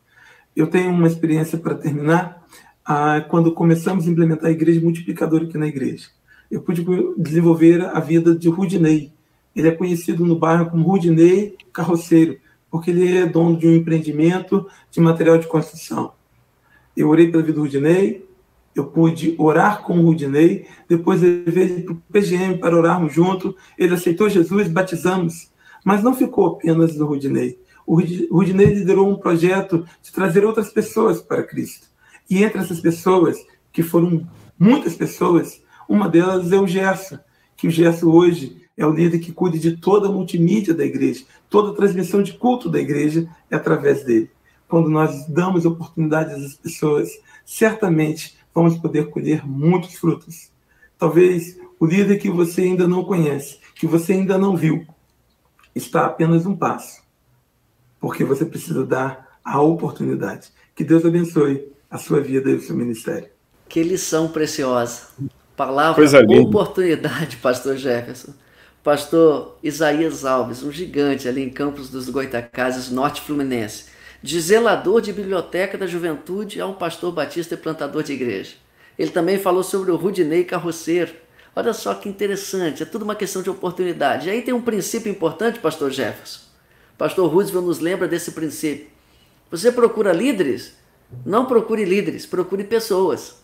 Eu tenho uma experiência para terminar, ah, quando começamos a implementar a igreja multiplicadora aqui na igreja. Eu pude desenvolver a vida de Rudinei. Ele é conhecido no bairro como Rudinei Carroceiro, porque ele é dono de um empreendimento de material de construção. Eu orei pela vida do Rudinei, eu pude orar com o Rudinei, depois ele para o PGM para orarmos junto, ele aceitou Jesus, batizamos, mas não ficou apenas no Rudinei. O Rudinei liderou um projeto de trazer outras pessoas para Cristo. E entre essas pessoas, que foram muitas pessoas, uma delas é o Gerson, que o Gerson hoje é o líder que cuida de toda a multimídia da igreja, toda a transmissão de culto da igreja é através dele. Quando nós damos oportunidades às pessoas, certamente vamos poder colher muitos frutos. Talvez o líder que você ainda não conhece, que você ainda não viu, está apenas um passo, porque você precisa dar a oportunidade. Que Deus abençoe a sua vida e o seu ministério. Que lição preciosa. Palavra oportunidade, pastor Jefferson. Pastor Isaías Alves, um gigante ali em Campos dos Goitacazes, Norte Fluminense de zelador de biblioteca da juventude a um pastor batista e plantador de igreja. Ele também falou sobre o Rudinei Carroceiro. Olha só que interessante, é tudo uma questão de oportunidade. E aí tem um princípio importante, pastor Jefferson. Pastor Roosevelt nos lembra desse princípio. Você procura líderes? Não procure líderes, procure pessoas.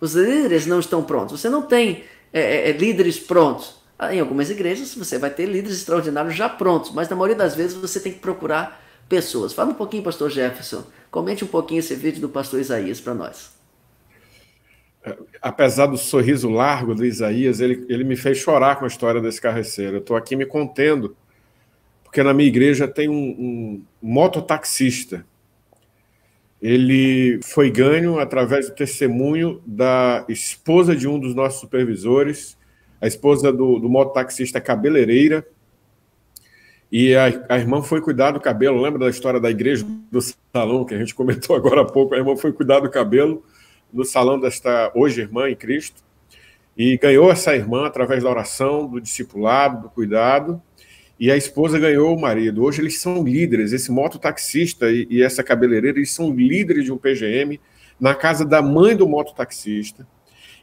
Os líderes não estão prontos. Você não tem é, é, é líderes prontos. Ah, em algumas igrejas você vai ter líderes extraordinários já prontos, mas na maioria das vezes você tem que procurar pessoas. Fala um pouquinho, pastor Jefferson. Comente um pouquinho esse vídeo do pastor Isaías para nós. Apesar do sorriso largo do Isaías, ele, ele me fez chorar com a história desse carreceiro. Eu estou aqui me contendo, porque na minha igreja tem um, um mototaxista. Ele foi ganho através do testemunho da esposa de um dos nossos supervisores, a esposa do, do mototaxista cabeleireira, e a, a, irmã foi cuidar do cabelo. Lembra da história da igreja do salão que a gente comentou agora há pouco? A irmã foi cuidar do cabelo no salão desta hoje irmã em Cristo e ganhou essa irmã através da oração, do discipulado, do cuidado. E a esposa ganhou o marido. Hoje eles são líderes. Esse mototaxista e, e essa cabeleireira, eles são líderes de um PGM na casa da mãe do mototaxista.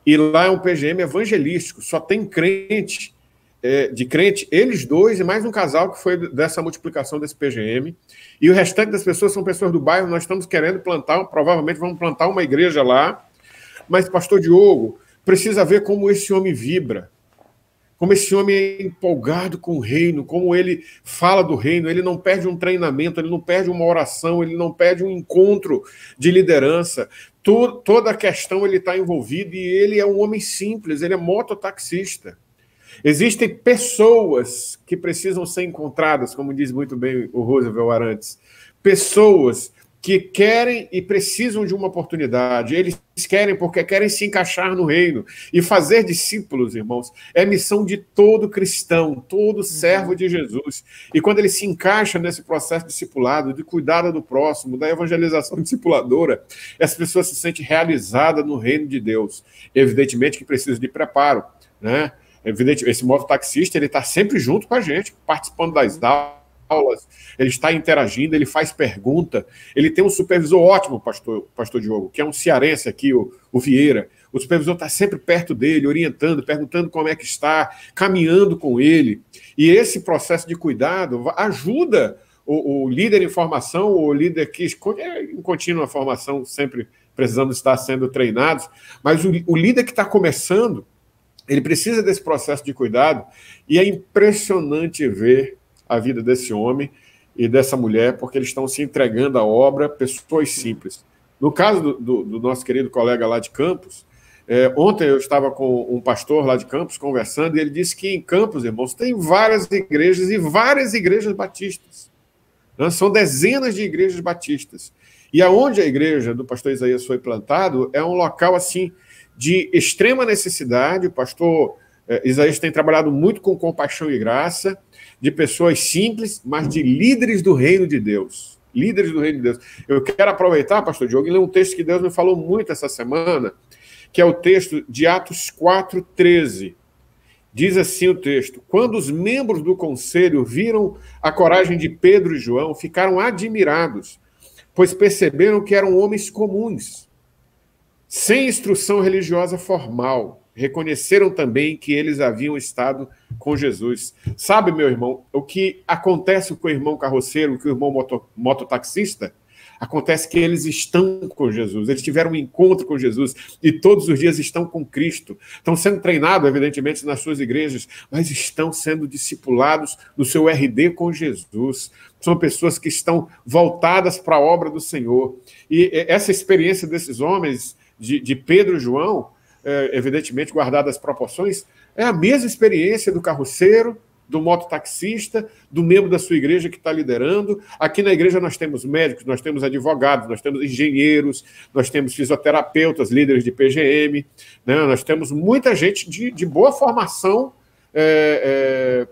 E lá é um PGM evangelístico, só tem crente, de crente, eles dois e mais um casal que foi dessa multiplicação desse PGM. E o restante das pessoas são pessoas do bairro. Nós estamos querendo plantar, provavelmente vamos plantar uma igreja lá. Mas, pastor Diogo, precisa ver como esse homem vibra como esse homem é empolgado com o reino, como ele fala do reino, ele não perde um treinamento, ele não perde uma oração, ele não perde um encontro de liderança. toda a questão ele está envolvido e ele é um homem simples, ele é mototaxista. Existem pessoas que precisam ser encontradas, como diz muito bem o Roosevelt Arantes. Pessoas que querem e precisam de uma oportunidade. Eles querem porque querem se encaixar no reino. E fazer discípulos, irmãos, é missão de todo cristão, todo servo de Jesus. E quando ele se encaixa nesse processo discipulado, de cuidado do próximo, da evangelização discipuladora, essa pessoa se sente realizada no reino de Deus. Evidentemente que precisa de preparo, né? Evidente, esse moto taxista ele está sempre junto com a gente, participando das aulas aulas, ele está interagindo, ele faz pergunta, ele tem um supervisor ótimo, pastor, pastor Diogo, que é um cearense aqui, o, o Vieira. O supervisor está sempre perto dele, orientando, perguntando como é que está, caminhando com ele. E esse processo de cuidado ajuda o, o líder em formação, o líder que é em contínua formação, sempre precisando estar sendo treinados, mas o, o líder que está começando, ele precisa desse processo de cuidado, e é impressionante ver a vida desse homem e dessa mulher, porque eles estão se entregando à obra, pessoas simples. No caso do, do, do nosso querido colega lá de Campos, é, ontem eu estava com um pastor lá de Campos conversando e ele disse que em Campos, irmãos, tem várias igrejas e várias igrejas batistas. Né? São dezenas de igrejas batistas. E aonde a igreja do pastor Isaías foi plantado é um local assim de extrema necessidade. O pastor é, Isaías tem trabalhado muito com compaixão e graça de pessoas simples, mas de líderes do reino de Deus. Líderes do reino de Deus. Eu quero aproveitar, pastor Diogo, e ler um texto que Deus me falou muito essa semana, que é o texto de Atos 4,13. Diz assim o texto: Quando os membros do conselho viram a coragem de Pedro e João, ficaram admirados, pois perceberam que eram homens comuns, sem instrução religiosa formal reconheceram também que eles haviam estado com Jesus. Sabe, meu irmão, o que acontece com o irmão carroceiro, com o irmão moto, mototaxista? Acontece que eles estão com Jesus, eles tiveram um encontro com Jesus e todos os dias estão com Cristo. Estão sendo treinados, evidentemente, nas suas igrejas, mas estão sendo discipulados no seu RD com Jesus. São pessoas que estão voltadas para a obra do Senhor. E essa experiência desses homens, de, de Pedro e João, é, evidentemente guardadas as proporções, é a mesma experiência do carroceiro, do mototaxista, do membro da sua igreja que está liderando. Aqui na igreja nós temos médicos, nós temos advogados, nós temos engenheiros, nós temos fisioterapeutas, líderes de PGM, né? nós temos muita gente de, de boa formação é,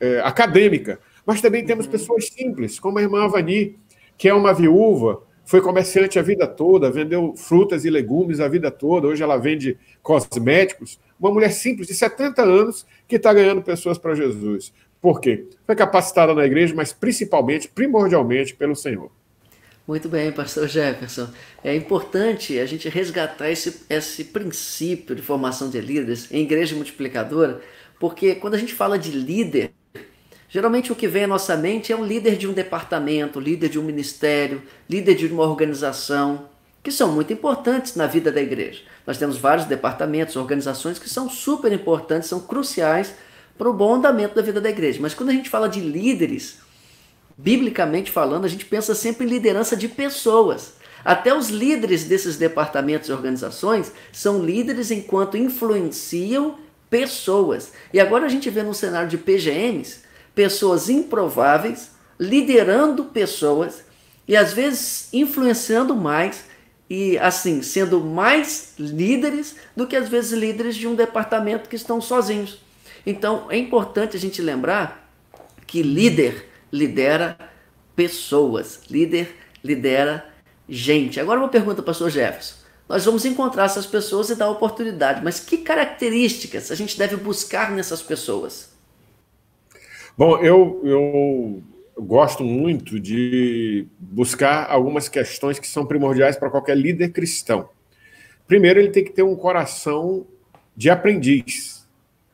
é, é, acadêmica, mas também temos uhum. pessoas simples, como a irmã Avani, que é uma viúva, foi comerciante a vida toda, vendeu frutas e legumes a vida toda, hoje ela vende cosméticos. Uma mulher simples, de 70 anos, que está ganhando pessoas para Jesus. Por quê? Foi capacitada na igreja, mas principalmente, primordialmente, pelo Senhor. Muito bem, pastor Jefferson. É importante a gente resgatar esse, esse princípio de formação de líderes em igreja multiplicadora, porque quando a gente fala de líder, Geralmente o que vem à nossa mente é um líder de um departamento, líder de um ministério, líder de uma organização. que são muito importantes na vida da igreja. Nós temos vários departamentos, organizações que são super importantes, são cruciais para o bom andamento da vida da igreja. Mas quando a gente fala de líderes, biblicamente falando, a gente pensa sempre em liderança de pessoas. Até os líderes desses departamentos e organizações são líderes enquanto influenciam pessoas. E agora a gente vê num cenário de PGMs, pessoas improváveis liderando pessoas e às vezes influenciando mais e assim sendo mais líderes do que às vezes líderes de um departamento que estão sozinhos. Então é importante a gente lembrar que líder lidera pessoas, líder lidera gente. Agora uma pergunta para o pastor Jefferson. Nós vamos encontrar essas pessoas e dar oportunidade, mas que características a gente deve buscar nessas pessoas? Bom, eu, eu gosto muito de buscar algumas questões que são primordiais para qualquer líder cristão. Primeiro, ele tem que ter um coração de aprendiz,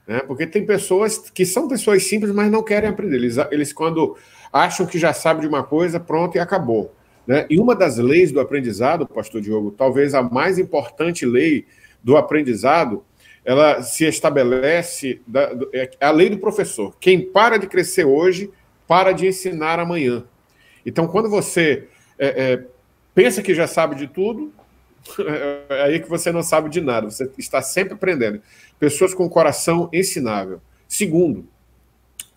né? porque tem pessoas que são pessoas simples, mas não querem aprender. Eles, eles quando acham que já sabem de uma coisa, pronto e acabou. Né? E uma das leis do aprendizado, pastor Diogo, talvez a mais importante lei do aprendizado, ela se estabelece, da, é a lei do professor. Quem para de crescer hoje, para de ensinar amanhã. Então, quando você é, é, pensa que já sabe de tudo, é aí que você não sabe de nada, você está sempre aprendendo. Pessoas com coração ensinável. Segundo,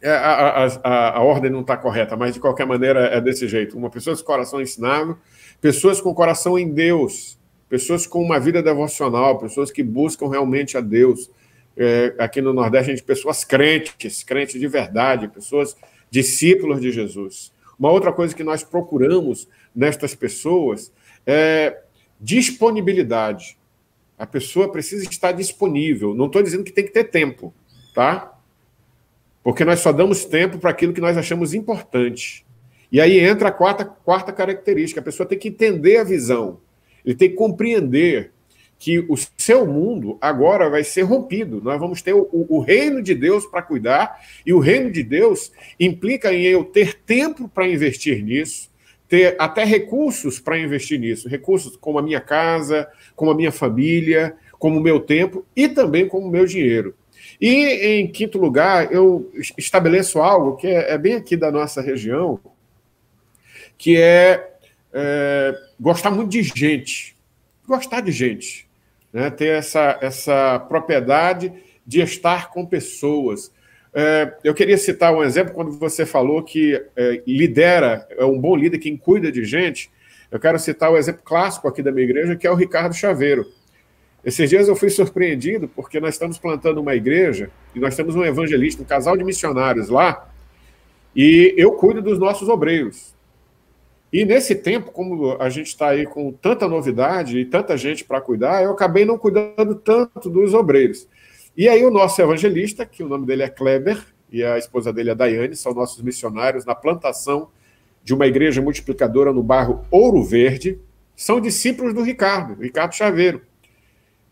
é, a, a, a, a ordem não está correta, mas de qualquer maneira é desse jeito. Uma pessoa com coração ensinável, pessoas com coração em Deus, pessoas com uma vida devocional, pessoas que buscam realmente a Deus. É, aqui no Nordeste, a gente pessoas crentes, crentes de verdade, pessoas discípulos de Jesus. Uma outra coisa que nós procuramos nestas pessoas é disponibilidade. A pessoa precisa estar disponível. Não estou dizendo que tem que ter tempo, tá? Porque nós só damos tempo para aquilo que nós achamos importante. E aí entra a quarta, quarta característica: a pessoa tem que entender a visão, ele tem que compreender que o seu mundo agora vai ser rompido. Nós vamos ter o, o reino de Deus para cuidar, e o reino de Deus implica em eu ter tempo para investir nisso, ter até recursos para investir nisso recursos como a minha casa, como a minha família, como o meu tempo e também como o meu dinheiro. E, em quinto lugar, eu estabeleço algo que é, é bem aqui da nossa região, que é, é, gostar muito de gente. Gostar de gente. Né? Ter essa, essa propriedade de estar com pessoas. É, eu queria citar um exemplo quando você falou que é, lidera, é um bom líder quem cuida de gente. Eu quero citar o um exemplo clássico aqui da minha igreja, que é o Ricardo Chaveiro. Esses dias eu fui surpreendido porque nós estamos plantando uma igreja e nós temos um evangelista, um casal de missionários lá, e eu cuido dos nossos obreiros. E nesse tempo, como a gente está aí com tanta novidade e tanta gente para cuidar, eu acabei não cuidando tanto dos obreiros. E aí o nosso evangelista, que o nome dele é Kleber, e a esposa dele é Daiane, são nossos missionários na plantação de uma igreja multiplicadora no bairro Ouro Verde, são discípulos do Ricardo, Ricardo Chaveiro.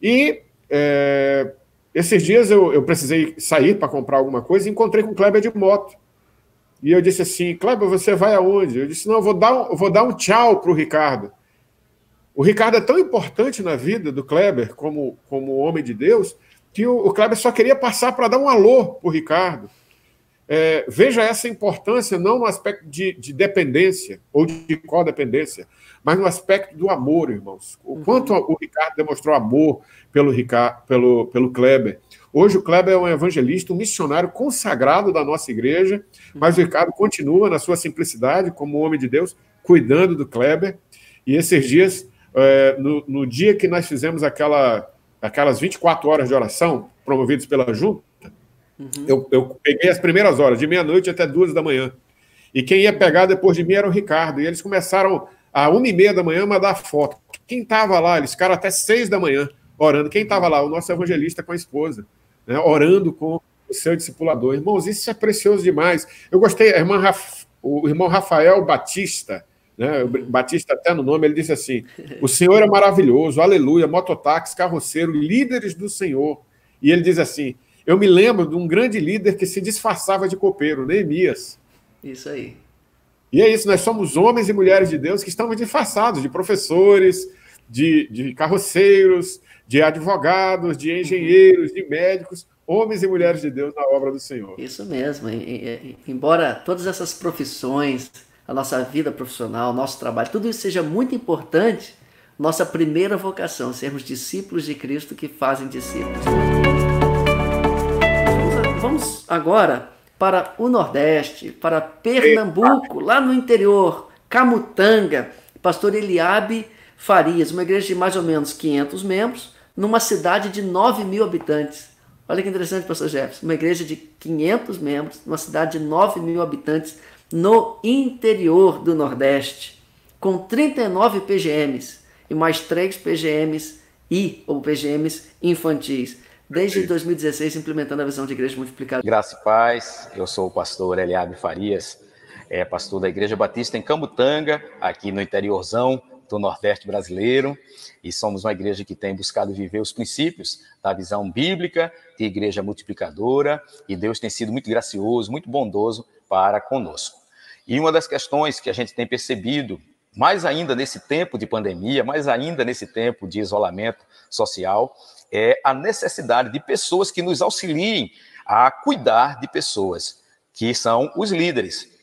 E é, esses dias eu, eu precisei sair para comprar alguma coisa e encontrei com o Kleber de moto. E eu disse assim: Kleber, você vai aonde? Eu disse: não, eu vou dar um, vou dar um tchau para o Ricardo. O Ricardo é tão importante na vida do Kleber como, como homem de Deus que o, o Kleber só queria passar para dar um alô para o Ricardo. É, veja essa importância, não no aspecto de, de, dependência ou de codependência, mas no aspecto do amor, irmãos. O uhum. quanto o Ricardo demonstrou amor pelo, Ricardo, pelo, pelo Kleber. Hoje o Kleber é um evangelista, um missionário consagrado da nossa igreja, mas o Ricardo continua na sua simplicidade, como homem de Deus, cuidando do Kleber. E esses dias, é, no, no dia que nós fizemos aquela, aquelas 24 horas de oração, promovidos pela Junta, Uhum. Eu, eu, peguei as primeiras horas, de meia-noite até duas da manhã. E quem ia pegar depois de mim era o Ricardo. E eles começaram a uma e meia da manhã a mandar foto. Quem estava lá? Eles ficaram até seis da manhã orando. Quem estava lá? O nosso evangelista com a esposa, né? orando com o seu discipulador. Irmãos, isso é precioso demais. Eu gostei, Raf... o irmão Rafael Batista, né? Batista até no nome, ele disse assim: O Senhor é maravilhoso, aleluia, mototáxi, carroceiro, líderes do Senhor. E ele diz assim: eu me lembro de um grande líder que se disfarçava de copeiro, Neemias. Isso aí. E é isso, nós somos homens e mulheres de Deus que estamos disfarçados de professores, de, de carroceiros, de advogados, de engenheiros, de médicos, homens e mulheres de Deus na obra do Senhor. Isso mesmo. Embora todas essas profissões, a nossa vida profissional, nosso trabalho, tudo isso seja muito importante, nossa primeira vocação, sermos discípulos de Cristo que fazem discípulos. Vamos agora para o Nordeste, para Pernambuco, lá no interior, Camutanga, pastor Eliabe Farias, uma igreja de mais ou menos 500 membros, numa cidade de 9 mil habitantes. Olha que interessante, pastor Jefferson, uma igreja de 500 membros, numa cidade de 9 mil habitantes, no interior do Nordeste, com 39 PGMs e mais 3 PGMs I, ou PGMs infantis. Desde 2016 implementando a visão de igreja multiplicada. Graça e paz, eu sou o pastor Eliabe Farias, é pastor da Igreja Batista em Camutanga, aqui no interiorzão do Nordeste brasileiro, e somos uma igreja que tem buscado viver os princípios da visão bíblica de igreja multiplicadora, e Deus tem sido muito gracioso, muito bondoso para conosco. E uma das questões que a gente tem percebido, mais ainda nesse tempo de pandemia, mais ainda nesse tempo de isolamento social, é a necessidade de pessoas que nos auxiliem a cuidar de pessoas, que são os líderes.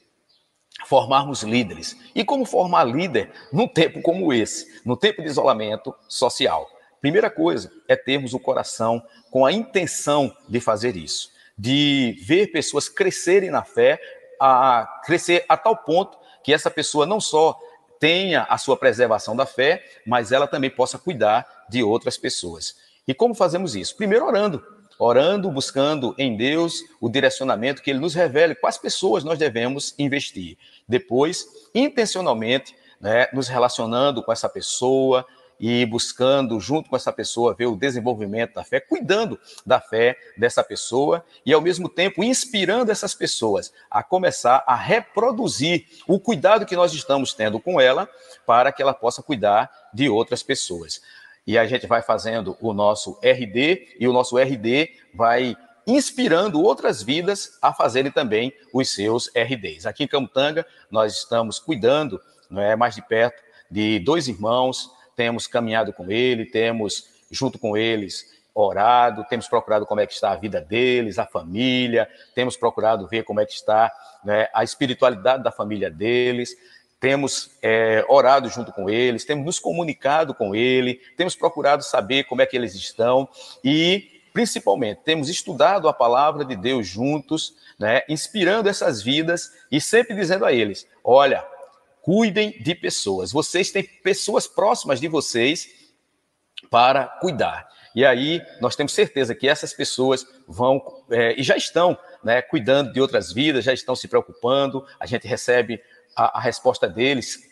Formarmos líderes. E como formar líder num tempo como esse, no tempo de isolamento social? Primeira coisa é termos o coração com a intenção de fazer isso, de ver pessoas crescerem na fé, a crescer a tal ponto que essa pessoa não só tenha a sua preservação da fé, mas ela também possa cuidar de outras pessoas. E como fazemos isso? Primeiro orando, orando, buscando em Deus o direcionamento que Ele nos revele quais pessoas nós devemos investir. Depois, intencionalmente, né, nos relacionando com essa pessoa e buscando, junto com essa pessoa, ver o desenvolvimento da fé, cuidando da fé dessa pessoa e, ao mesmo tempo, inspirando essas pessoas a começar a reproduzir o cuidado que nós estamos tendo com ela para que ela possa cuidar de outras pessoas e a gente vai fazendo o nosso RD e o nosso RD vai inspirando outras vidas a fazerem também os seus RDs. Aqui em Camutanga, nós estamos cuidando, não é, mais de perto de dois irmãos, temos caminhado com ele, temos junto com eles orado, temos procurado como é que está a vida deles, a família, temos procurado ver como é que está né, a espiritualidade da família deles, temos é, orado junto com eles, temos nos comunicado com ele, temos procurado saber como é que eles estão e, principalmente, temos estudado a palavra de Deus juntos, né, inspirando essas vidas e sempre dizendo a eles: olha, cuidem de pessoas, vocês têm pessoas próximas de vocês para cuidar. E aí nós temos certeza que essas pessoas vão é, e já estão né, cuidando de outras vidas, já estão se preocupando. A gente recebe a, a resposta deles,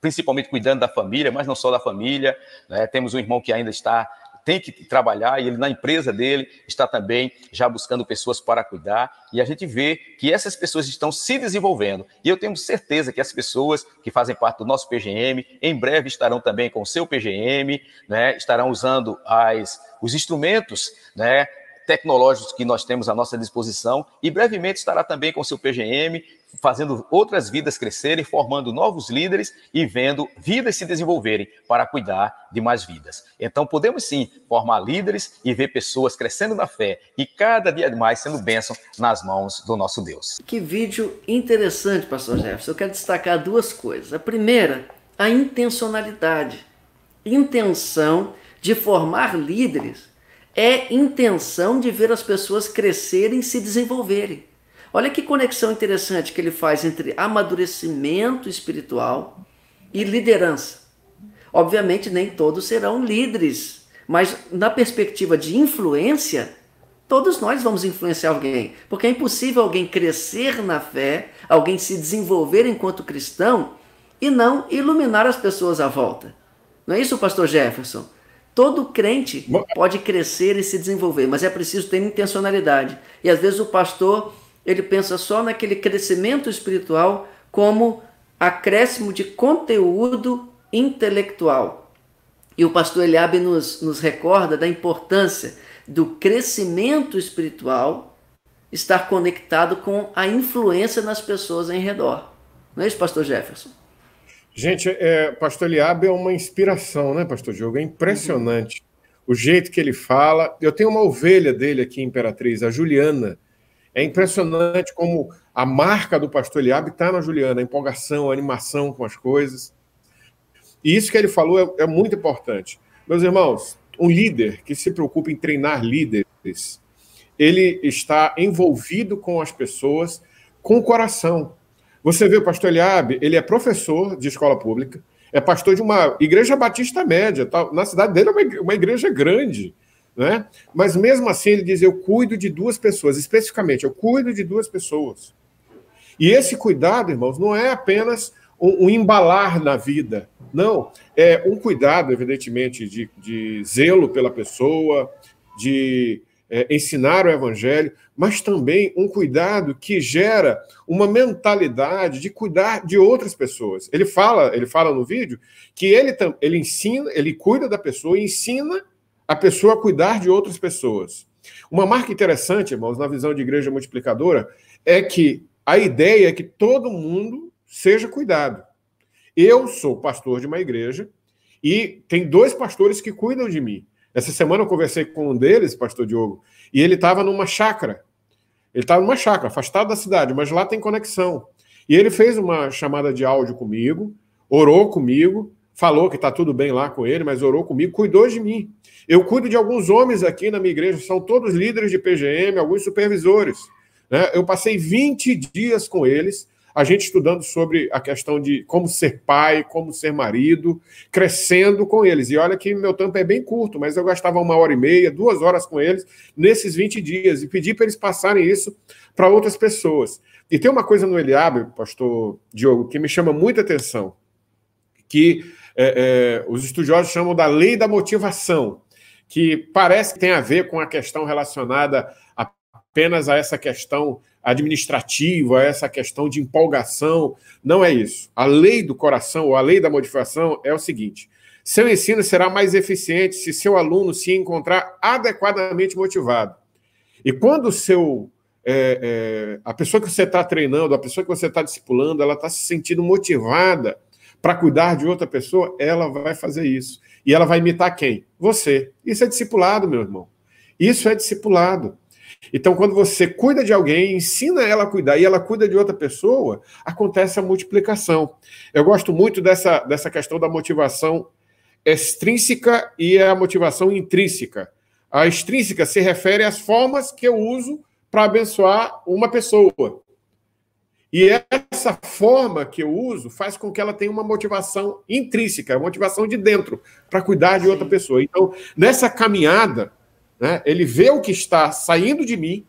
principalmente cuidando da família, mas não só da família. Né? Temos um irmão que ainda está tem que trabalhar e ele na empresa dele está também já buscando pessoas para cuidar e a gente vê que essas pessoas estão se desenvolvendo e eu tenho certeza que as pessoas que fazem parte do nosso PGM em breve estarão também com o seu PGM, né, estarão usando as, os instrumentos, né, tecnológicos que nós temos à nossa disposição e brevemente estará também com o seu PGM, fazendo outras vidas crescerem, formando novos líderes e vendo vidas se desenvolverem para cuidar de mais vidas. Então, podemos sim formar líderes e ver pessoas crescendo na fé e cada dia mais sendo bênção nas mãos do nosso Deus. Que vídeo interessante, Pastor Jefferson. Eu quero destacar duas coisas. A primeira, a intencionalidade. Intenção de formar líderes é intenção de ver as pessoas crescerem e se desenvolverem. Olha que conexão interessante que ele faz entre amadurecimento espiritual e liderança. Obviamente, nem todos serão líderes, mas na perspectiva de influência, todos nós vamos influenciar alguém, porque é impossível alguém crescer na fé, alguém se desenvolver enquanto cristão e não iluminar as pessoas à volta. Não é isso, pastor Jefferson? Todo crente pode crescer e se desenvolver, mas é preciso ter intencionalidade. E às vezes o pastor ele pensa só naquele crescimento espiritual como acréscimo de conteúdo intelectual. E o pastor Eliabe nos, nos recorda da importância do crescimento espiritual estar conectado com a influência nas pessoas em redor. Não é isso, pastor Jefferson? Gente, é, Pastor Eliabe é uma inspiração, né, Pastor Diogo? É impressionante uhum. o jeito que ele fala. Eu tenho uma ovelha dele aqui, Imperatriz, a Juliana. É impressionante como a marca do Pastor Eliabe está na Juliana, a empolgação, a animação com as coisas. E isso que ele falou é, é muito importante. Meus irmãos, um líder que se preocupa em treinar líderes, ele está envolvido com as pessoas com o coração. Você vê o pastor Eliabe, ele é professor de escola pública, é pastor de uma igreja batista média, tá? na cidade dele é uma, uma igreja grande, né? Mas mesmo assim ele diz: Eu cuido de duas pessoas, especificamente, eu cuido de duas pessoas. E esse cuidado, irmãos, não é apenas um, um embalar na vida, não. É um cuidado, evidentemente, de, de zelo pela pessoa, de é, ensinar o evangelho, mas também um cuidado que gera uma mentalidade de cuidar de outras pessoas. Ele fala, ele fala no vídeo que ele, ele ensina, ele cuida da pessoa e ensina a pessoa cuidar de outras pessoas. Uma marca interessante, irmãos, na visão de igreja multiplicadora, é que a ideia é que todo mundo seja cuidado. Eu sou pastor de uma igreja e tem dois pastores que cuidam de mim. Essa semana eu conversei com um deles, pastor Diogo, e ele estava numa chácara. Ele estava numa chácara, afastado da cidade, mas lá tem conexão. E ele fez uma chamada de áudio comigo, orou comigo, falou que está tudo bem lá com ele, mas orou comigo, cuidou de mim. Eu cuido de alguns homens aqui na minha igreja, são todos líderes de PGM, alguns supervisores. Né? Eu passei 20 dias com eles, a gente estudando sobre a questão de como ser pai, como ser marido, crescendo com eles. E olha que meu tempo é bem curto, mas eu gastava uma hora e meia, duas horas com eles nesses 20 dias e pedi para eles passarem isso para outras pessoas. E tem uma coisa no Eliabe, pastor Diogo, que me chama muita atenção, que é, é, os estudiosos chamam da lei da motivação, que parece que tem a ver com a questão relacionada apenas a essa questão administrativa, essa questão de empolgação. Não é isso. A lei do coração, ou a lei da motivação, é o seguinte: seu ensino será mais eficiente se seu aluno se encontrar adequadamente motivado. E quando seu é, é, a pessoa que você está treinando, a pessoa que você está discipulando, ela está se sentindo motivada para cuidar de outra pessoa, ela vai fazer isso. E ela vai imitar quem? Você. Isso é discipulado, meu irmão. Isso é discipulado. Então, quando você cuida de alguém, ensina ela a cuidar e ela cuida de outra pessoa, acontece a multiplicação. Eu gosto muito dessa, dessa questão da motivação extrínseca e a motivação intrínseca. A extrínseca se refere às formas que eu uso para abençoar uma pessoa. E essa forma que eu uso faz com que ela tenha uma motivação intrínseca, motivação de dentro, para cuidar de outra pessoa. Então, nessa caminhada, né? Ele vê o que está saindo de mim,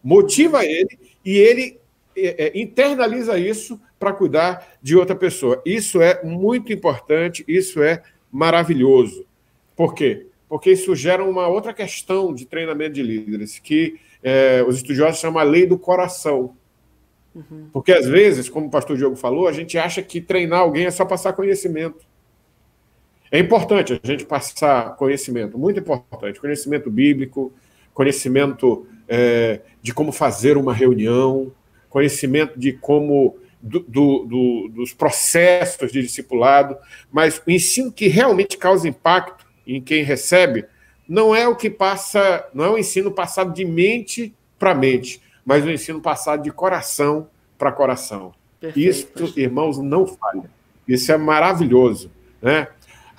motiva ele e ele é, é, internaliza isso para cuidar de outra pessoa. Isso é muito importante, isso é maravilhoso. Por quê? Porque isso gera uma outra questão de treinamento de líderes, que é, os estudiosos chamam a lei do coração. Porque às vezes, como o pastor Diogo falou, a gente acha que treinar alguém é só passar conhecimento. É importante a gente passar conhecimento, muito importante, conhecimento bíblico, conhecimento é, de como fazer uma reunião, conhecimento de como do, do, do, dos processos de discipulado, mas o ensino que realmente causa impacto em quem recebe não é o que passa, não é o ensino passado de mente para mente, mas o ensino passado de coração para coração. Perfeito. Isso, irmãos, não falha. Isso é maravilhoso, né?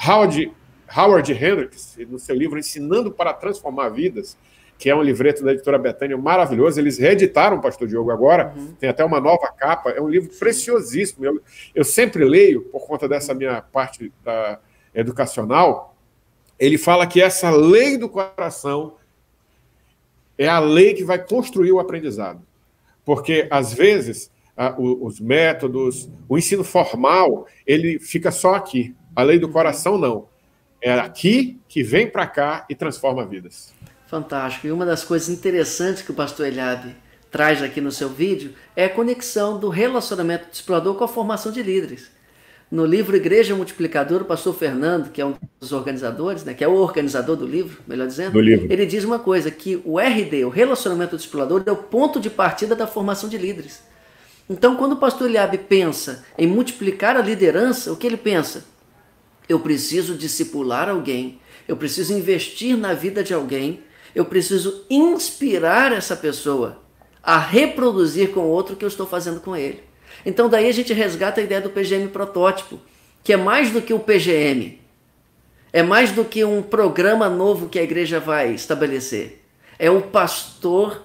Howard, Howard Hendricks, no seu livro Ensinando para Transformar Vidas, que é um livreto da editora Betânia maravilhoso. Eles reeditaram, Pastor Diogo, agora, uhum. tem até uma nova capa. É um livro preciosíssimo. Eu, eu sempre leio, por conta dessa minha parte da, educacional. Ele fala que essa lei do coração é a lei que vai construir o aprendizado. Porque, às vezes, os métodos, o ensino formal, ele fica só aqui. A lei do coração, não. É aqui que vem para cá e transforma vidas. Fantástico. E uma das coisas interessantes que o pastor Eliabe traz aqui no seu vídeo é a conexão do relacionamento do explorador com a formação de líderes. No livro Igreja Multiplicadora, o pastor Fernando, que é um dos organizadores, né, que é o organizador do livro, melhor dizendo, do livro. ele diz uma coisa, que o RD, o relacionamento do explorador, é o ponto de partida da formação de líderes. Então, quando o pastor Eliabe pensa em multiplicar a liderança, o que ele pensa? Eu preciso discipular alguém, eu preciso investir na vida de alguém, eu preciso inspirar essa pessoa a reproduzir com o outro o que eu estou fazendo com ele. Então, daí a gente resgata a ideia do PGM protótipo, que é mais do que o PGM, é mais do que um programa novo que a igreja vai estabelecer. É o pastor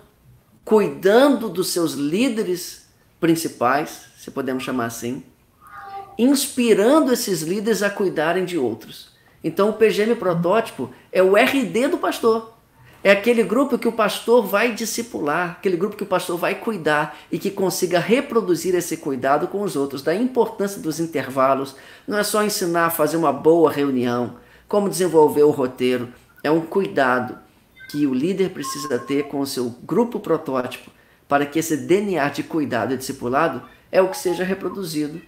cuidando dos seus líderes principais, se podemos chamar assim, inspirando esses líderes a cuidarem de outros. Então, o PGM protótipo é o RD do pastor. É aquele grupo que o pastor vai discipular, aquele grupo que o pastor vai cuidar e que consiga reproduzir esse cuidado com os outros. Da importância dos intervalos, não é só ensinar a fazer uma boa reunião, como desenvolver o roteiro, é um cuidado que o líder precisa ter com o seu grupo protótipo para que esse DNA de cuidado e discipulado é o que seja reproduzido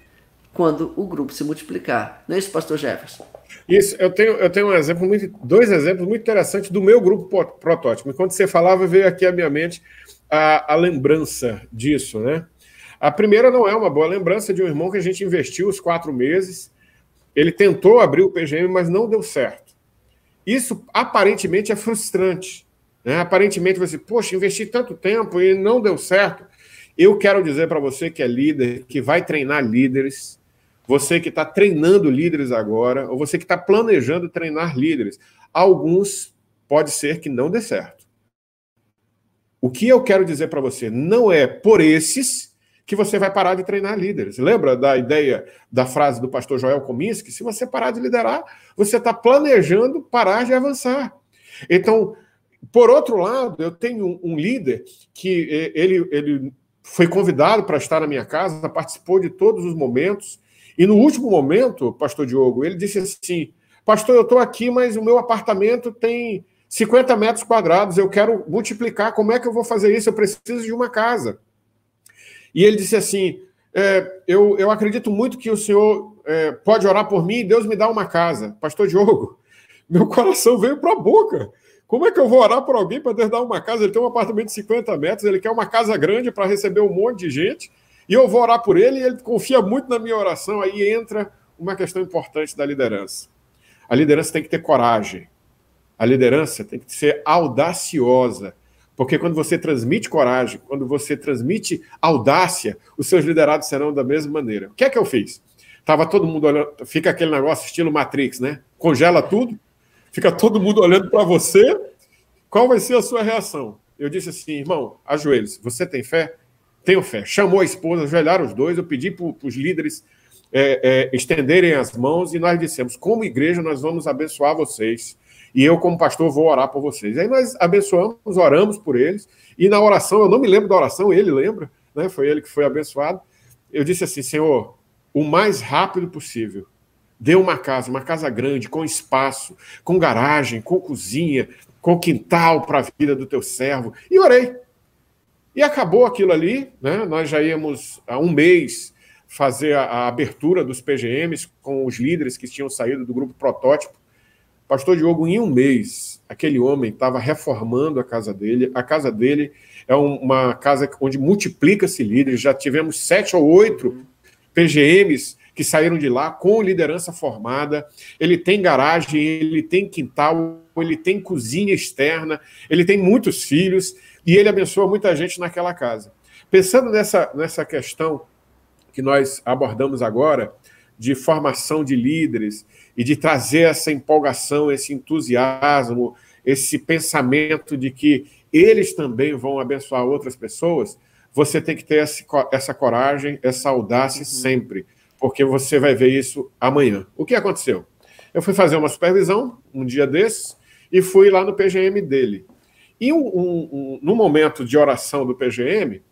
quando o grupo se multiplicar. Não é isso, pastor Jefferson? Isso, eu tenho, eu tenho um exemplo muito, dois exemplos muito interessantes do meu grupo protótipo. Enquanto você falava, veio aqui à minha mente a, a lembrança disso, né? A primeira não é uma boa lembrança de um irmão que a gente investiu os quatro meses. Ele tentou abrir o PGM, mas não deu certo. Isso aparentemente é frustrante. Né? Aparentemente você, poxa, investi tanto tempo e não deu certo. Eu quero dizer para você que é líder, que vai treinar líderes, você que está treinando líderes agora, ou você que está planejando treinar líderes, alguns pode ser que não dê certo. O que eu quero dizer para você não é por esses que você vai parar de treinar líderes. Lembra da ideia da frase do pastor Joel Kominski? Se você parar de liderar, você está planejando parar de avançar. Então, por outro lado, eu tenho um líder que eh, ele, ele foi convidado para estar na minha casa, participou de todos os momentos, e no último momento, pastor Diogo, ele disse assim: Pastor, eu estou aqui, mas o meu apartamento tem 50 metros quadrados, eu quero multiplicar, como é que eu vou fazer isso? Eu preciso de uma casa. E ele disse assim: é, eu, eu acredito muito que o senhor é, pode orar por mim e Deus me dá uma casa. Pastor Diogo, meu coração veio para a boca. Como é que eu vou orar por alguém para Deus dar uma casa? Ele tem um apartamento de 50 metros, ele quer uma casa grande para receber um monte de gente e eu vou orar por ele e ele confia muito na minha oração. Aí entra uma questão importante da liderança. A liderança tem que ter coragem. A liderança tem que ser audaciosa. Porque quando você transmite coragem, quando você transmite audácia, os seus liderados serão da mesma maneira. O que é que eu fiz? Tava todo mundo olhando, fica aquele negócio estilo Matrix, né? Congela tudo, fica todo mundo olhando para você. Qual vai ser a sua reação? Eu disse assim, irmão, ajoelhe-se. Você tem fé? Tenho fé. Chamou a esposa, ajoelharam os dois, eu pedi para os líderes é, é, estenderem as mãos e nós dissemos: como igreja, nós vamos abençoar vocês. E eu, como pastor, vou orar por vocês. Aí nós abençoamos, oramos por eles, e na oração, eu não me lembro da oração, ele lembra, né? Foi ele que foi abençoado. Eu disse assim: Senhor, o mais rápido possível, dê uma casa, uma casa grande, com espaço, com garagem, com cozinha, com quintal para a vida do teu servo. E orei. E acabou aquilo ali, né? Nós já íamos há um mês fazer a, a, abertura dos PGMs com os líderes que tinham saído do grupo protótipo. Pastor Diogo, em um mês, aquele homem estava reformando a casa dele. A casa dele é uma casa onde multiplica-se líderes. Já tivemos sete ou oito PGMs que saíram de lá com liderança formada. Ele tem garagem, ele tem quintal, ele tem cozinha externa, ele tem muitos filhos e ele abençoa muita gente naquela casa. Pensando nessa, nessa questão que nós abordamos agora, de formação de líderes e de trazer essa empolgação, esse entusiasmo, esse pensamento de que eles também vão abençoar outras pessoas, você tem que ter essa coragem, essa audácia uhum. sempre, porque você vai ver isso amanhã. O que aconteceu? Eu fui fazer uma supervisão um dia desses e fui lá no PGM dele. E um, um, um, no momento de oração do PGM,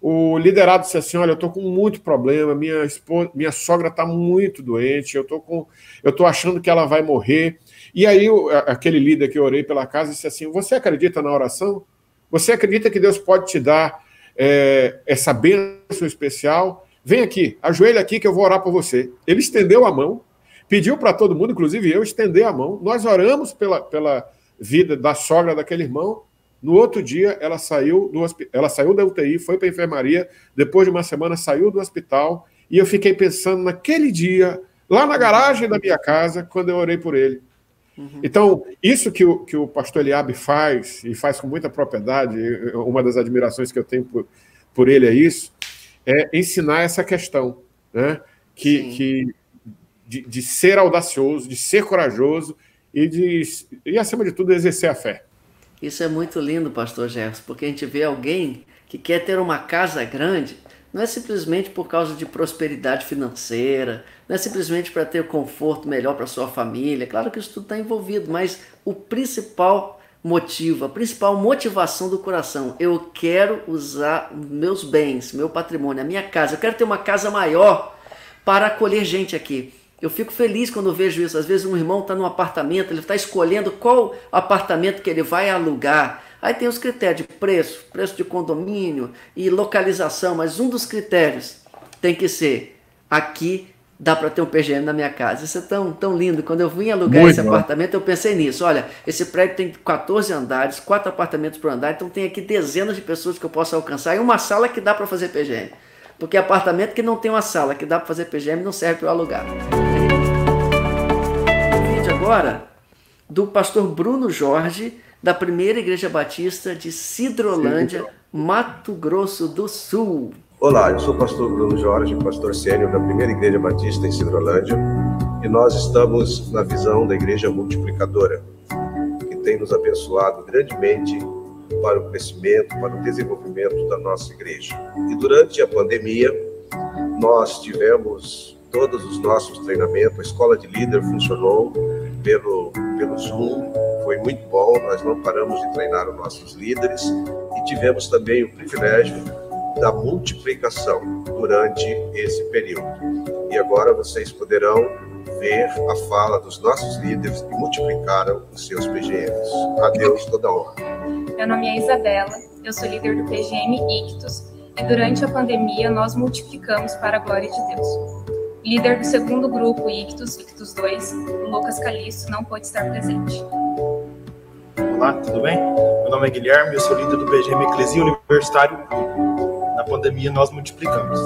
o liderado disse assim: Olha, eu estou com muito problema, minha, esposa, minha sogra está muito doente, eu estou com, eu estou achando que ela vai morrer. E aí aquele líder que eu orei pela casa disse assim: Você acredita na oração? Você acredita que Deus pode te dar é, essa bênção especial? Vem aqui, ajoelha aqui que eu vou orar por você. Ele estendeu a mão, pediu para todo mundo, inclusive eu, estender a mão. Nós oramos pela, pela vida da sogra daquele irmão No outro dia, ela saiu, do, ela saiu da UTI, foi para a enfermaria, depois de uma semana saiu do hospital, e eu fiquei pensando naquele dia, lá na garagem da minha casa, quando eu orei por ele. Uhum. Então, isso que o, que o pastor Eliabe faz, e faz com muita propriedade, uma das admirações que eu tenho por, por ele é isso, é ensinar essa questão, né? que, que de, de, ser audacioso, de ser corajoso e, de, e, acima de tudo, exercer a fé. Isso é muito lindo, pastor Jefferson, porque a gente vê alguém que quer ter uma casa grande, não é simplesmente por causa de prosperidade financeira, não é simplesmente para ter conforto melhor para sua família. Claro que isso tudo está envolvido, mas o principal motivo, a principal motivação do coração, eu quero usar meus bens, meu patrimônio, a minha casa, eu quero ter uma casa maior para acolher gente aqui. Eu fico feliz quando vejo isso. Às vezes um irmão está num apartamento, ele está escolhendo qual apartamento que ele vai alugar. Aí tem os critérios de preço, preço de condomínio e localização, mas um dos critérios tem que ser aqui dá para ter um PGM na minha casa. Isso é tão, tão lindo. Quando eu vim alugar Muito esse bom. apartamento, eu pensei nisso. Olha, esse prédio tem 14 andares, quatro apartamentos por andar, então tem aqui dezenas de pessoas que eu posso alcançar e uma sala que dá para fazer PGM. Porque apartamento que não tem uma sala que dá para fazer PGM não serve para eu alugar. Agora do pastor Bruno Jorge, da Primeira Igreja Batista de Cidrolândia, Mato Grosso do Sul. Olá, eu sou o pastor Bruno Jorge, pastor sênior da Primeira Igreja Batista em Cidrolândia, e nós estamos na visão da Igreja Multiplicadora, que tem nos abençoado grandemente para o crescimento, para o desenvolvimento da nossa igreja. E durante a pandemia, nós tivemos todos os nossos treinamentos, a escola de líder funcionou pelo, pelo Zoom, foi muito bom, nós não paramos de treinar os nossos líderes e tivemos também o privilégio da multiplicação durante esse período. E agora vocês poderão ver a fala dos nossos líderes que multiplicaram os seus PGMs. A Deus toda honra. Meu nome é Isabela, eu sou líder do PGM Ictus e durante a pandemia nós multiplicamos para a glória de Deus. Líder do segundo grupo Ictus, Ictus 2, Lucas Calixto não pôde estar presente. Olá, tudo bem? Meu nome é Guilherme, eu sou líder do PGM Eclesia Universitário. Na pandemia nós multiplicamos.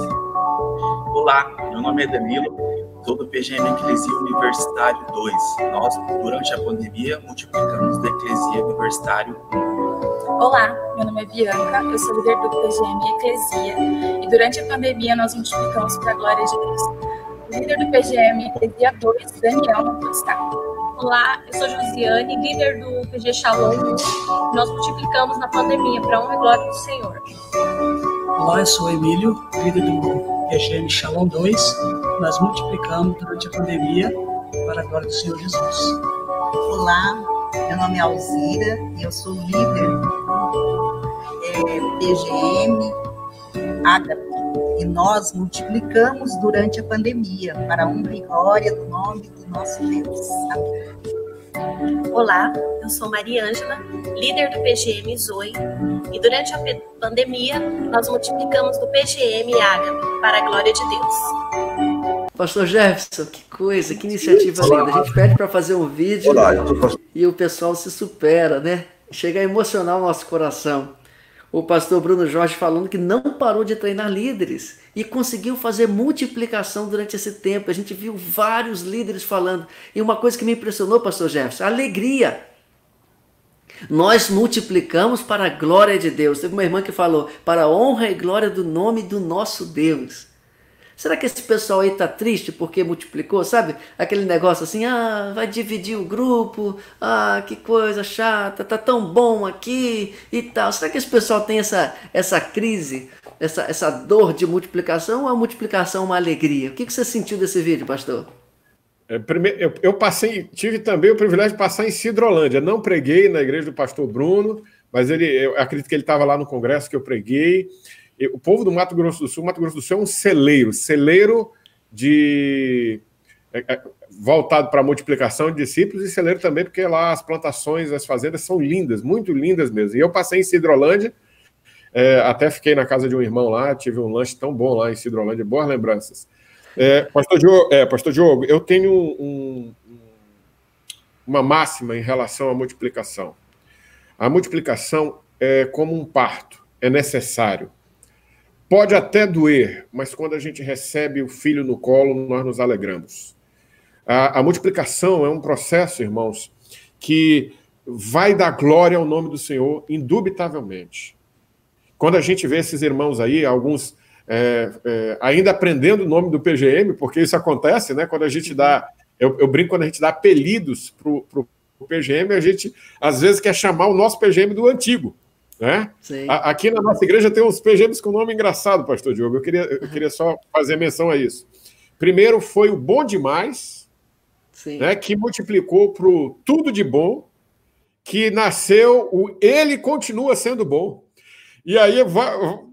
Olá, meu nome é Danilo, sou do PGM Eclesia Universitário 2. Nós, durante a pandemia, multiplicamos da Eclesia Universitário 1. Olá, meu nome é Bianca, eu sou líder do PGM Eclesia e durante a pandemia nós multiplicamos para a glória de Deus. O líder do PGM Eclesia 2, Daniel, não pode estar. Olá, eu sou Josiane, líder do PG Shalom. Nós multiplicamos na pandemia para honra e glória do Senhor. Olá, eu sou Emílio, líder do PGM Shalom 2. Nós multiplicamos durante a pandemia para a glória do Senhor Jesus. Olá, meu nome é Alzira e eu sou líder do é, PGM Ágape e nós multiplicamos durante a pandemia para a honra e glória do nome do nosso Deus. Amém. Olá, eu sou Maria Ângela, líder do PGM Zoe, e durante a pandemia nós multiplicamos do PGM Ágape para a glória de Deus. Pastor Jefferson, que coisa, que iniciativa Olá. linda. A gente pede para fazer um vídeo Olá, e o pessoal se supera, né? Chega a emocionar o nosso coração o pastor Bruno Jorge falando que não parou de treinar líderes e conseguiu fazer multiplicação durante esse tempo. A gente viu vários líderes falando. E uma coisa que me impressionou, pastor Jefferson, alegria. Nós multiplicamos para a glória de Deus. Teve uma irmã que falou: para a honra e glória do nome do nosso Deus. Será que esse pessoal aí tá triste porque multiplicou, sabe? Aquele negócio assim, ah, vai dividir o grupo, ah, que coisa chata, tá tão bom aqui e tal. Será que esse pessoal tem essa, essa crise, essa, essa dor de multiplicação ou a multiplicação é uma alegria? O que, que você sentiu desse vídeo, pastor? É, primeiro, eu, eu passei, tive também o privilégio de passar em Cidrolândia. Não preguei na igreja do pastor Bruno, mas ele, eu acredito que ele estava lá no congresso que eu preguei o povo do Mato Grosso do Sul, Mato Grosso do Sul é um celeiro, celeiro de é, é, voltado para a multiplicação de discípulos e celeiro também porque lá as plantações, as fazendas são lindas, muito lindas mesmo. E eu passei em Cidrolândia, é, até fiquei na casa de um irmão lá, tive um lanche tão bom lá em Cidrolândia, boas lembranças. É, Pastor, Diogo, é, Pastor Diogo, eu tenho um, uma máxima em relação à multiplicação. A multiplicação é como um parto, é necessário. Pode até doer, mas quando a gente recebe o filho no colo, nós nos alegramos. A, a multiplicação é um processo, irmãos, que vai dar glória ao nome do Senhor, indubitavelmente. Quando a gente vê esses irmãos aí, alguns é, é, ainda aprendendo o nome do PGM, porque isso acontece, né? Quando a gente dá. Eu, eu brinco quando a gente dá apelidos para o PGM, a gente às vezes quer chamar o nosso PGM do antigo. Né? Aqui na nossa igreja tem uns PGMs com nome engraçado, pastor Diogo. Eu queria, eu queria só fazer menção a isso. Primeiro foi o Bom Demais, né, que multiplicou para o Tudo de Bom, que nasceu o Ele Continua Sendo Bom. E aí,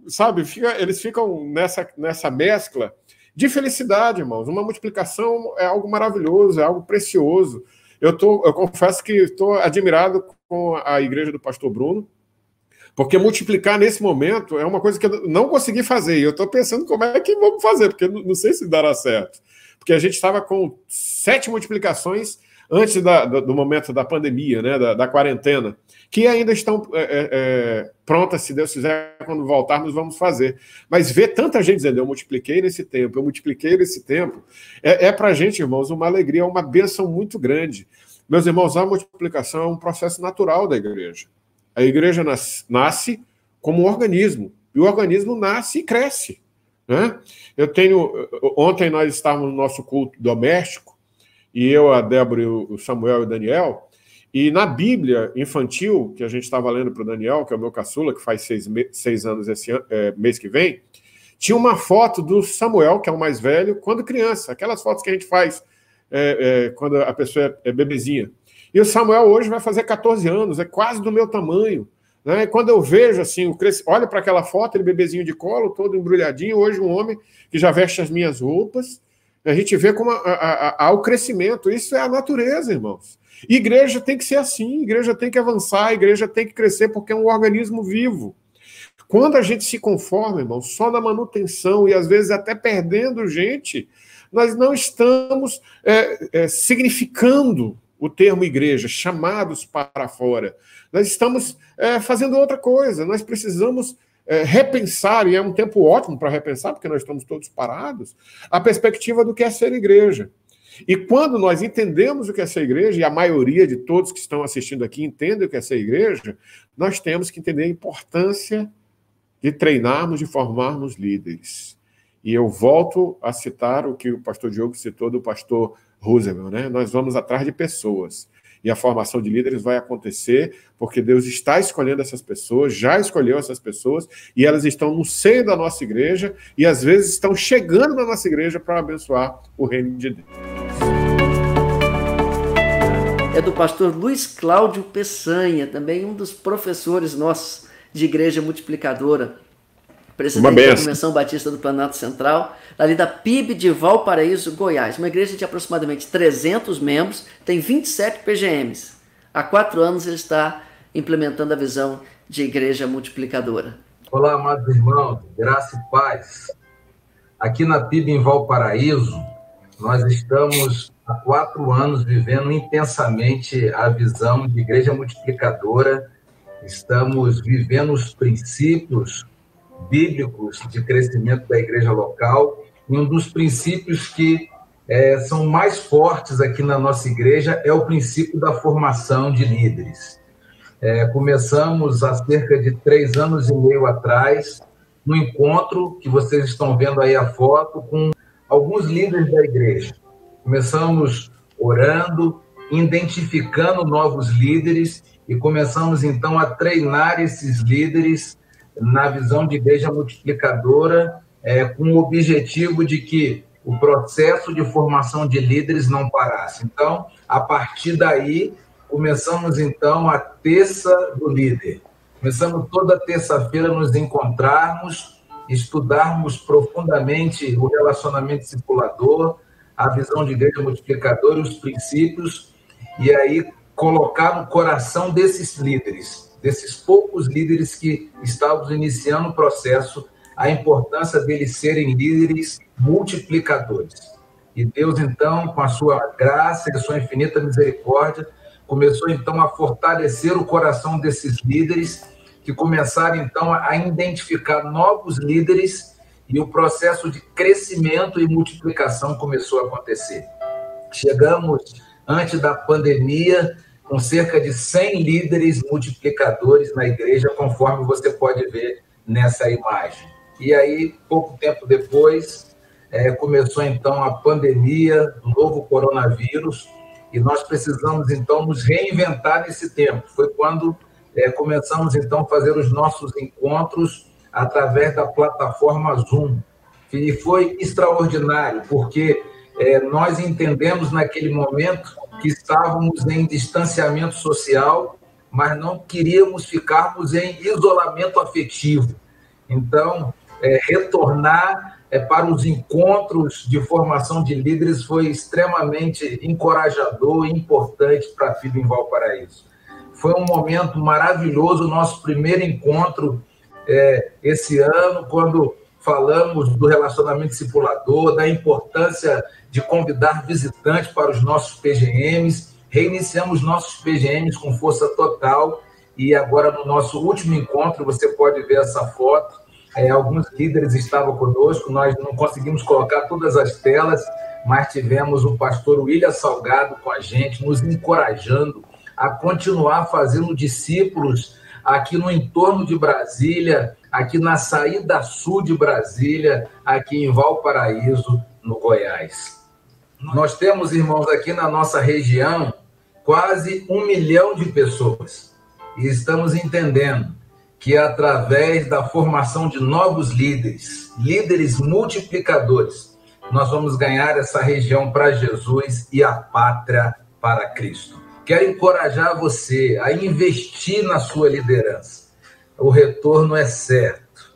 sabe, fica, eles ficam nessa, nessa mescla de felicidade, irmãos. Uma multiplicação é algo maravilhoso, é algo precioso. Eu, tô, eu confesso que estou admirado com a igreja do pastor Bruno, porque multiplicar nesse momento é uma coisa que eu não consegui fazer. E eu estou pensando como é que vamos fazer, porque não sei se dará certo. Porque a gente estava com sete multiplicações antes da, do momento da pandemia, né, da, da quarentena, que ainda estão é, é, é, prontas, se Deus quiser, quando voltarmos, vamos fazer. Mas ver tanta gente dizendo, eu multipliquei nesse tempo, eu multipliquei nesse tempo, é, é para a gente, irmãos, uma alegria, uma bênção muito grande. Meus irmãos, a multiplicação é um processo natural da igreja. A igreja nas, nasce como um organismo, e o organismo nasce e cresce. Né? Eu tenho. Ontem nós estávamos no nosso culto doméstico, e eu, a Débora, o Samuel e o Daniel. E na Bíblia infantil, que a gente estava lendo para o Daniel, que é o meu caçula, que faz seis, seis anos esse é, mês que vem, tinha uma foto do Samuel, que é o mais velho, quando criança. Aquelas fotos que a gente faz é, é, quando a pessoa é bebezinha. E o Samuel hoje vai fazer 14 anos, é quase do meu tamanho. Né? E quando eu vejo assim, o cres... olha para aquela foto, ele bebezinho de colo, todo embrulhadinho, hoje um homem que já veste as minhas roupas, a gente vê como há o crescimento. Isso é a natureza, irmãos. Igreja tem que ser assim, igreja tem que avançar, igreja tem que crescer, porque é um organismo vivo. Quando a gente se conforma, irmão, só na manutenção e às vezes até perdendo gente, nós não estamos é, é, significando o termo igreja, chamados para fora. Nós estamos é, fazendo outra coisa, nós precisamos é, repensar, e é um tempo ótimo para repensar, porque nós estamos todos parados, a perspectiva do que é ser igreja. E quando nós entendemos o que é ser igreja, e a maioria de todos que estão assistindo aqui entendem o que é ser igreja, nós temos que entender a importância de treinarmos, de formarmos líderes. E eu volto a citar o que o pastor Diogo citou do pastor Roosevelt, né? Nós vamos atrás de pessoas. E a formação de líderes vai acontecer porque Deus está escolhendo essas pessoas, já escolheu essas pessoas, e elas estão no seio da nossa igreja e às vezes estão chegando na nossa igreja para abençoar o reino de Deus. É do pastor Luiz Cláudio Peçanha, também um dos professores nossos de igreja multiplicadora presidente da Convenção Batista do Planalto Central, ali da PIB de Valparaíso, Goiás. Uma igreja de aproximadamente 300 membros, tem 27 PGMs. Há quatro anos ele está implementando a visão de igreja multiplicadora. Olá, amados irmãos, graça e paz. Aqui na PIB em Valparaíso, nós estamos há quatro anos vivendo intensamente a visão de igreja multiplicadora, estamos vivendo os princípios bíblicos de crescimento da igreja local. E um dos princípios que é, são mais fortes aqui na nossa igreja é o princípio da formação de líderes. É, começamos há cerca de três anos e meio atrás, no encontro que vocês estão vendo aí a foto, com alguns líderes da igreja. Começamos orando, identificando novos líderes e começamos então a treinar esses líderes na visão de igreja multiplicadora, é, com o objetivo de que o processo de formação de líderes não parasse. Então, a partir daí, começamos então a terça do líder. Começamos toda terça-feira nos encontrarmos, estudarmos profundamente o relacionamento discipulador, a visão de igreja multiplicadora, os princípios, e aí colocar no coração desses líderes desses poucos líderes que estávamos iniciando o processo, a importância deles serem líderes multiplicadores. E Deus, então, com a sua graça e a sua infinita misericórdia, começou então a fortalecer o coração desses líderes que começaram então a identificar novos líderes e o processo de crescimento e multiplicação começou a acontecer. Chegamos antes da pandemia com cerca de 100 líderes multiplicadores na igreja, conforme você pode ver nessa imagem. E aí, pouco tempo depois, é, começou então a pandemia do novo coronavírus e nós precisamos então nos reinventar nesse tempo. Foi quando é, começamos então a fazer os nossos encontros através da plataforma Zoom. E foi extraordinário, porque é, nós entendemos naquele momento que estávamos em distanciamento social, mas não queríamos ficarmos em isolamento afetivo. Então, é, retornar é, para os encontros de formação de líderes foi extremamente encorajador e importante para a FIB em Valparaíso. Foi um momento maravilhoso, nosso primeiro encontro é, esse ano, quando falamos do relacionamento discipulador, da importância de convidar visitantes para os nossos PGMs. Reiniciamos nossos PGMs com força total e agora no nosso último encontro, você pode ver essa foto, é, alguns líderes estavam conosco, nós não conseguimos colocar todas as telas, mas tivemos o pastor William Salgado com a gente, nos encorajando a continuar fazendo discípulos aqui no entorno de Brasília, aqui na saída sul de Brasília, aqui em Valparaíso, no Goiás. Nós temos, irmãos, aqui na nossa região, quase um milhão de pessoas. E estamos entendendo que através da formação de novos líderes, líderes multiplicadores, nós vamos ganhar essa região para Jesus e a pátria para Cristo. Quero encorajar você a investir na sua liderança. O retorno é certo.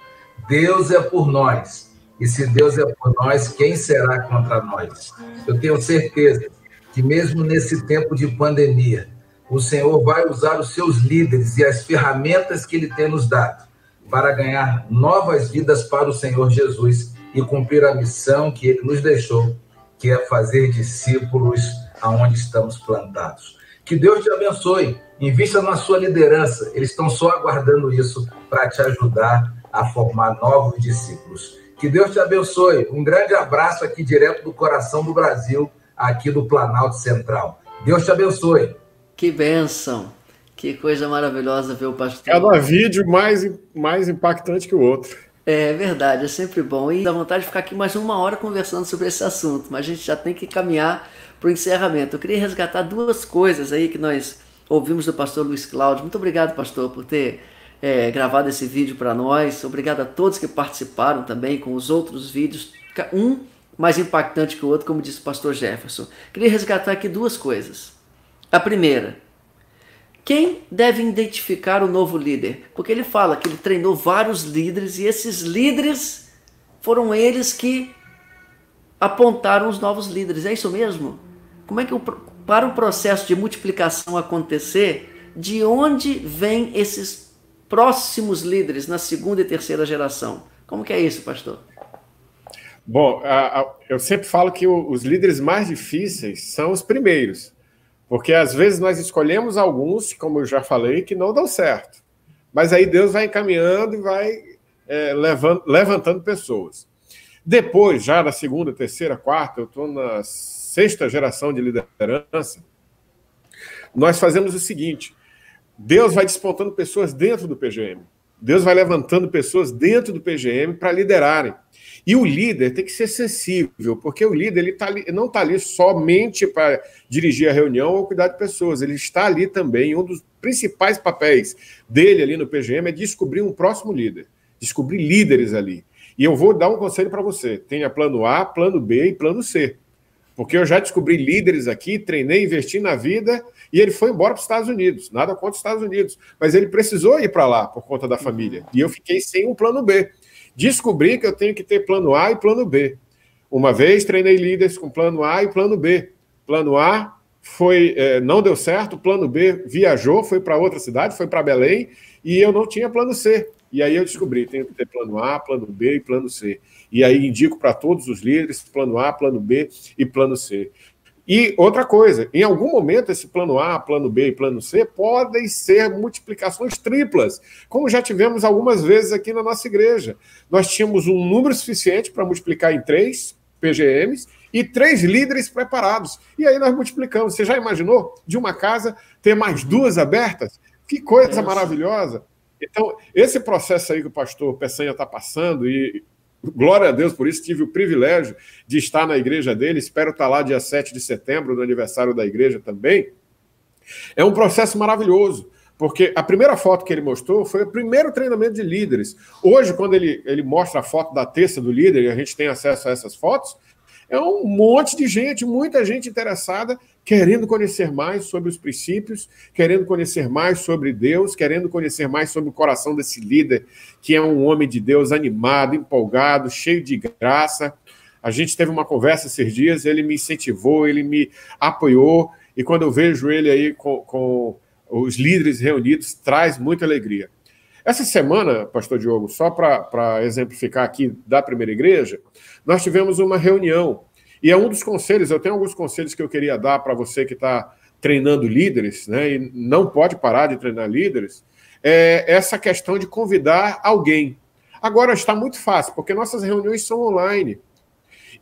Deus é por nós. E se Deus é por nós, quem será contra nós? Eu tenho certeza que, mesmo nesse tempo de pandemia, o Senhor vai usar os seus líderes e as ferramentas que Ele tem nos dado para ganhar novas vidas para o Senhor Jesus e cumprir a missão que Ele nos deixou, que é fazer discípulos aonde estamos plantados. Que Deus te abençoe, invista na sua liderança, eles estão só aguardando isso para te ajudar a formar novos discípulos. Que Deus te abençoe. Um grande abraço aqui direto do coração do Brasil, aqui do Planalto Central. Deus te abençoe. Que bênção! Que coisa maravilhosa ver o pastor. Cada vídeo mais, mais impactante que o outro. É verdade, é sempre bom. E dá vontade de ficar aqui mais uma hora conversando sobre esse assunto, mas a gente já tem que caminhar para o encerramento. Eu queria resgatar duas coisas aí que nós ouvimos do pastor Luiz Cláudio. Muito obrigado, pastor, por ter é, gravado esse vídeo para nós. Obrigado a todos que participaram também com os outros vídeos. Um mais impactante que o outro, como disse o pastor Jefferson. Queria resgatar aqui duas coisas. A primeira, quem deve identificar o novo líder? Porque ele fala que ele treinou vários líderes e esses líderes foram eles que apontaram os novos líderes. É isso mesmo? Como é que para o processo de multiplicação acontecer, de onde vêm esses próximos líderes na segunda e terceira geração? Como que é isso, pastor? Bom, eu sempre falo que os líderes mais difíceis são os primeiros. Porque às vezes nós escolhemos alguns, como eu já falei, que não dão certo. Mas aí Deus vai encaminhando e vai é, levantando pessoas. Depois, já na segunda, terceira, quarta, eu estou na sexta geração de liderança, nós fazemos o seguinte: Deus vai despontando pessoas dentro do PGM. Deus vai levantando pessoas dentro do PGM para liderarem. E o líder tem que ser sensível, porque o líder ele tá ali, não está ali somente para dirigir a reunião ou cuidar de pessoas, ele está ali também. Um dos principais papéis dele ali no PGM é descobrir um próximo líder, descobrir líderes ali. E eu vou dar um conselho para você: tenha plano A, plano B e plano C. Porque eu já descobri líderes aqui, treinei, investi na vida, e ele foi embora para os Estados Unidos. Nada contra os Estados Unidos, mas ele precisou ir para lá por conta da família. E eu fiquei sem um plano B descobri que eu tenho que ter plano A e plano B. Uma vez treinei líderes com plano A e plano B. Plano A foi é, não deu certo, plano B viajou, foi para outra cidade, foi para Belém, e eu não tinha plano C. E aí eu descobri, tenho que ter plano A, plano B e plano C. E aí indico para todos os líderes plano A, plano B e plano C. E outra coisa, em algum momento esse plano A, plano B e plano C podem ser multiplicações triplas, como já tivemos algumas vezes aqui na nossa igreja. Nós tínhamos um número suficiente para multiplicar em três PGMs e três líderes preparados. E aí nós multiplicamos. Você já imaginou de uma casa ter mais duas abertas? Que coisa maravilhosa! Então, esse processo aí que o pastor Peçanha está passando, e glória a Deus por isso, tive o privilégio de estar na igreja dele, espero estar lá dia 7 de setembro, no aniversário da igreja também. É um processo maravilhoso, porque a primeira foto que ele mostrou foi o primeiro treinamento de líderes. Hoje, quando ele, ele mostra a foto da terça do líder, e a gente tem acesso a essas fotos, é um monte de gente, muita gente interessada, querendo conhecer mais sobre os princípios, querendo conhecer mais sobre Deus, querendo conhecer mais sobre o coração desse líder, que é um homem de Deus animado, empolgado, cheio de graça. A gente teve uma conversa esses dias, ele me incentivou, ele me apoiou, e quando eu vejo ele aí com, com os líderes reunidos, traz muita alegria. Essa semana, Pastor Diogo, só para exemplificar aqui da primeira igreja, nós tivemos uma reunião. E é um dos conselhos, eu tenho alguns conselhos que eu queria dar para você que está treinando líderes, né, e não pode parar de treinar líderes, é essa questão de convidar alguém. Agora está muito fácil, porque nossas reuniões são online.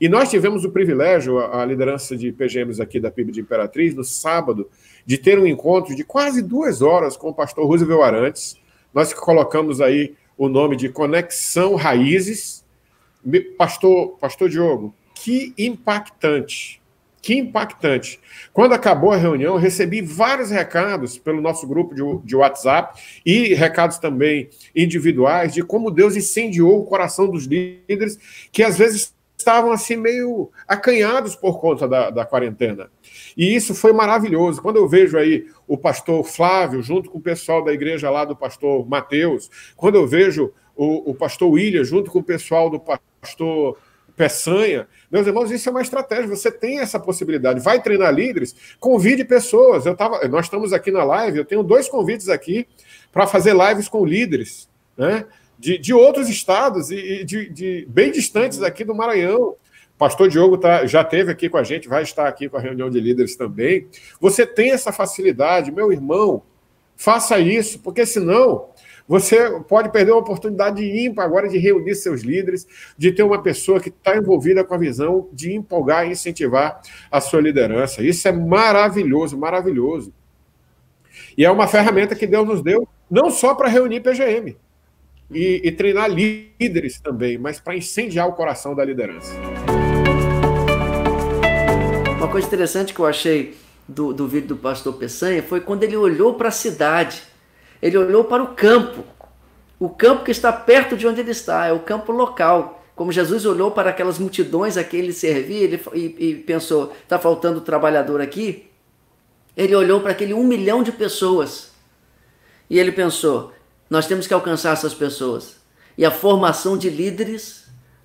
E nós tivemos o privilégio, a liderança de PGMs aqui da PIB de Imperatriz, no sábado, de ter um encontro de quase duas horas com o pastor Roosevelt Arantes. Nós colocamos aí o nome de Conexão Raízes, Pastor, Pastor Diogo, que impactante. Que impactante. Quando acabou a reunião, eu recebi vários recados pelo nosso grupo de, de WhatsApp e recados também individuais de como Deus incendiou o coração dos líderes que às vezes estavam assim meio acanhados por conta da, da quarentena. E isso foi maravilhoso. Quando eu vejo aí o pastor Flávio, junto com o pessoal da igreja lá do pastor Mateus, quando eu vejo o, o pastor William, junto com o pessoal do pastor Peçanha. Meus irmãos, isso é uma estratégia. Você tem essa possibilidade. Vai treinar líderes, convide pessoas. Eu tava, nós estamos aqui na live, eu tenho dois convites aqui para fazer lives com líderes, né? De, de outros estados e, de, de, bem distantes aqui do Maranhão. Pastor Diogo tá, já teve aqui com a gente, vai estar aqui com a reunião de líderes também. Você tem essa facilidade, meu irmão, faça isso, porque senão você pode perder uma oportunidade ímpar agora de reunir seus líderes, de ter uma pessoa que está envolvida com a visão de empolgar e incentivar a sua liderança. Isso é maravilhoso, maravilhoso. E é uma ferramenta que Deus nos deu, não só para reunir PGM e, e treinar líderes também, mas para incendiar o coração da liderança. Uma coisa interessante que eu achei do, do vídeo do pastor Peçanha foi quando ele olhou para a cidade ele olhou para o campo, o campo que está perto de onde ele está, é o campo local. Como Jesus olhou para aquelas multidões a que ele servia ele, e, e pensou: está faltando trabalhador aqui? Ele olhou para aquele um milhão de pessoas e ele pensou: nós temos que alcançar essas pessoas. E a formação de líderes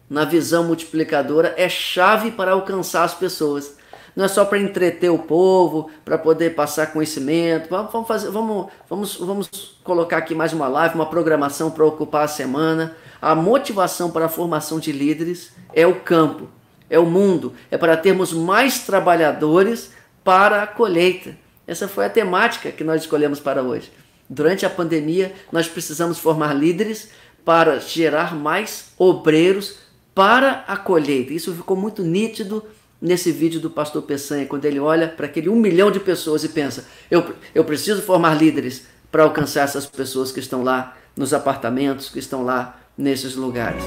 na visão multiplicadora é chave para alcançar as pessoas não é só para entreter o povo, para poder passar conhecimento. Vamos, fazer, vamos, vamos, vamos colocar aqui mais uma live, uma programação para ocupar a semana. A motivação para a formação de líderes é o campo, é o mundo, é para termos mais trabalhadores para a colheita. Essa foi a temática que nós escolhemos para hoje. Durante a pandemia, nós precisamos formar líderes para gerar mais obreiros para a colheita. Isso ficou muito nítido nesse vídeo do pastor Peçanha, quando ele olha para aquele um milhão de pessoas e pensa: eu, eu preciso formar líderes para alcançar essas pessoas que estão lá nos apartamentos, que estão lá nesses lugares.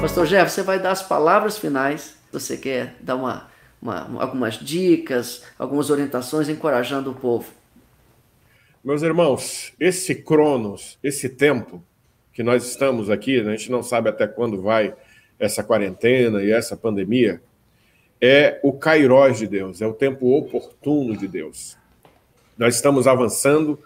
Pastor Jeff, você vai dar as palavras finais. Você quer dar uma, uma, algumas dicas, algumas orientações, encorajando o povo. Meus irmãos, esse cronos, esse tempo que nós estamos aqui, a gente não sabe até quando vai essa quarentena e essa pandemia, é o kairós de Deus, é o tempo oportuno de Deus. Nós estamos avançando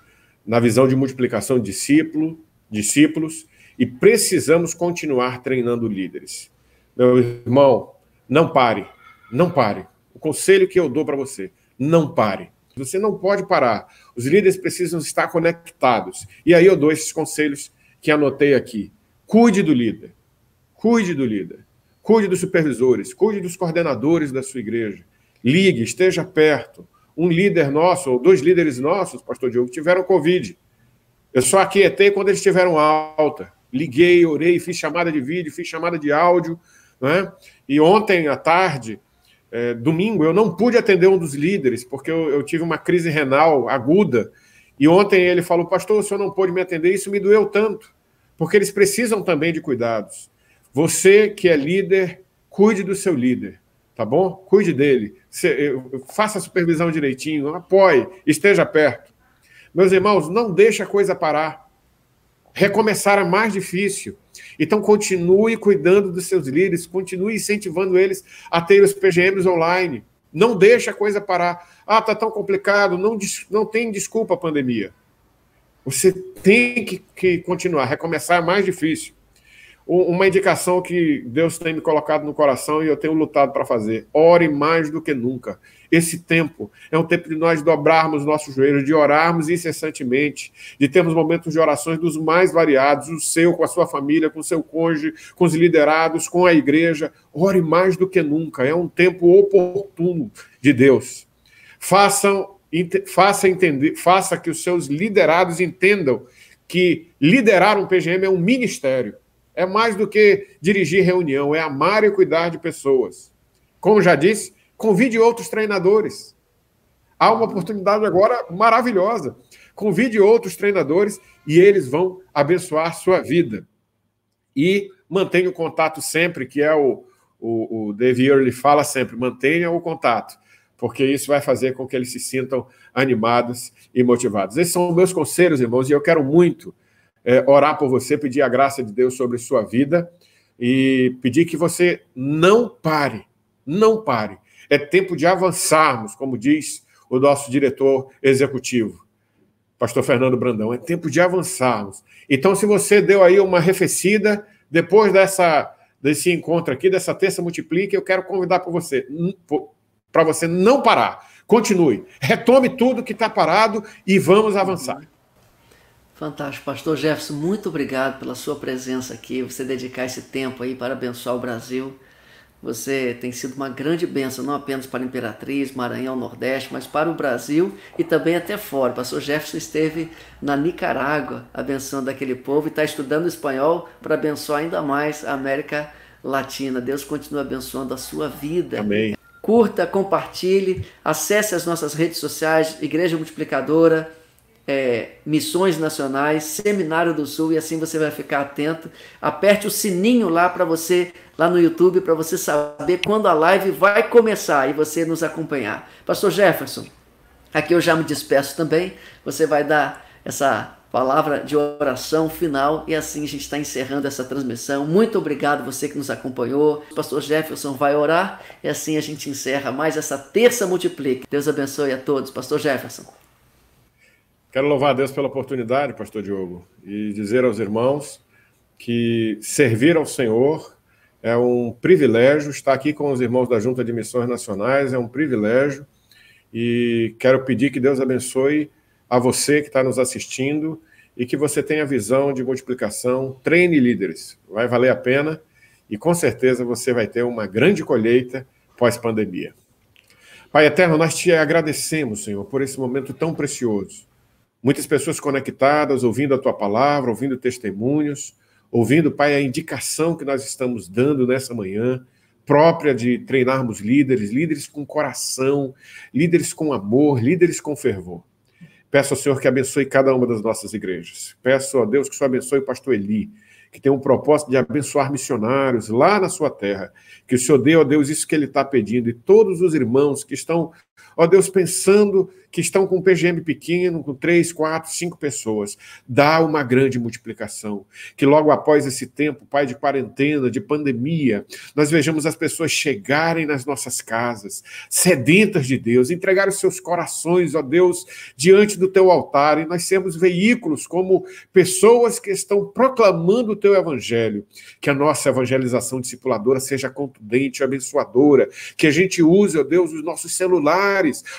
na visão de multiplicação de discípulo, discípulos e precisamos continuar treinando líderes. Meu irmão, não pare, não pare. O conselho que eu dou para você, não pare. Você não pode parar. Os líderes precisam estar conectados. E aí eu dou esses conselhos que anotei aqui. Cuide do líder. Cuide do líder. cuide dos supervisores, cuide dos coordenadores da sua igreja. Ligue, esteja perto. Um líder nosso, ou dois líderes nossos, pastor Diogo, tiveram Covid. Eu só aquietei quando eles tiveram alta. Liguei, orei, fiz chamada de vídeo, fiz chamada de áudio. Né? E ontem à tarde, é, domingo, eu não pude atender um dos líderes, porque eu, eu, tive uma crise renal aguda. E ontem ele falou, pastor, o senhor não pôde me atender, isso me doeu tanto, porque eles precisam também de cuidados. Você que é líder, cuide do seu líder, tá bom? Cuide dele, faça a supervisão direitinho, apoie, esteja perto. Meus irmãos, não deixe a coisa parar. Recomeçar é mais difícil. Então, continue cuidando dos seus líderes, continue incentivando eles a ter os PGMs online. Não deixe a coisa parar. Ah, está tão complicado, não, não tem desculpa a pandemia. Você tem que, que continuar. Recomeçar é mais difícil uma indicação que Deus tem me colocado no coração e eu tenho lutado para fazer. Ore mais do que nunca. Esse tempo é um tempo de nós dobrarmos nossos joelhos, de orarmos incessantemente, de termos momentos de orações dos mais variados, o seu com a sua família, com o seu cônjuge, com os liderados, com a igreja. Ore mais do que nunca. É um tempo oportuno de Deus. Façam, faça entender, faça que os seus liderados entendam que liderar um PGM é um ministério é mais do que dirigir reunião, é amar e cuidar de pessoas. Como já disse, convide outros treinadores. Há uma oportunidade agora maravilhosa. Convide outros treinadores e eles vão abençoar sua vida. E mantenha o contato sempre, que é o, o, o Dave Early fala sempre, mantenha o contato, porque isso vai fazer com que eles se sintam animados e motivados. Esses são meus conselhos, irmãos, e eu quero muito é, orar por você, pedir a graça de Deus sobre sua vida e pedir que você não pare, não pare. É tempo de avançarmos, como diz o nosso diretor executivo, pastor Fernando Brandão. É tempo de avançarmos. Então, se você deu aí uma arrefecida, depois dessa, desse encontro aqui, dessa terça multiplica, eu quero convidar para você, para você não parar. Continue, retome tudo que está parado e vamos avançar. Fantástico. Pastor Jefferson, muito obrigado pela sua presença aqui, você dedicar esse tempo aí para abençoar o Brasil. Você tem sido uma grande bênção, não apenas para a Imperatriz, Maranhão, Nordeste, mas para o Brasil e também até fora. O pastor Jefferson esteve na Nicarágua abençoando aquele povo e está estudando espanhol para abençoar ainda mais a América Latina. Deus continua abençoando a sua vida. Amém. Curta, compartilhe, acesse as nossas redes sociais, Igreja Multiplicadora, é, Missões Nacionais, Seminário do Sul, e assim você vai ficar atento. Aperte o sininho lá para você, lá no YouTube, para você saber quando a live vai começar e você nos acompanhar. Pastor Jefferson, aqui eu já me despeço também. Você vai dar essa palavra de oração final e assim a gente está encerrando essa transmissão. Muito obrigado você que nos acompanhou. O pastor Jefferson vai orar e assim a gente encerra mais essa terça multiplique. Deus abençoe a todos. Pastor Jefferson. Quero louvar a Deus pela oportunidade, Pastor Diogo, e dizer aos irmãos que servir ao Senhor é um privilégio. Estar aqui com os irmãos da Junta de Missões Nacionais é um privilégio. E quero pedir que Deus abençoe a você que está nos assistindo e que você tenha visão de multiplicação. Treine líderes, vai valer a pena e com certeza você vai ter uma grande colheita pós-pandemia. Pai eterno, nós te agradecemos, Senhor, por esse momento tão precioso. Muitas pessoas conectadas, ouvindo a tua palavra, ouvindo testemunhos, ouvindo, Pai, a indicação que nós estamos dando nessa manhã, própria de treinarmos líderes, líderes com coração, líderes com amor, líderes com fervor. Peço ao Senhor que abençoe cada uma das nossas igrejas. Peço a Deus que o Senhor abençoe o pastor Eli, que tem um propósito de abençoar missionários lá na sua terra. Que o Senhor dê, ó Deus, isso que ele está pedindo. E todos os irmãos que estão Ó Deus, pensando que estão com um PGM pequeno, com três, quatro, cinco pessoas, dá uma grande multiplicação. Que logo após esse tempo, Pai, de quarentena, de pandemia, nós vejamos as pessoas chegarem nas nossas casas, sedentas de Deus, entregar os seus corações, ó Deus, diante do teu altar, e nós sermos veículos como pessoas que estão proclamando o teu evangelho. Que a nossa evangelização discipuladora seja contundente, abençoadora, que a gente use, ó Deus, os nossos celulares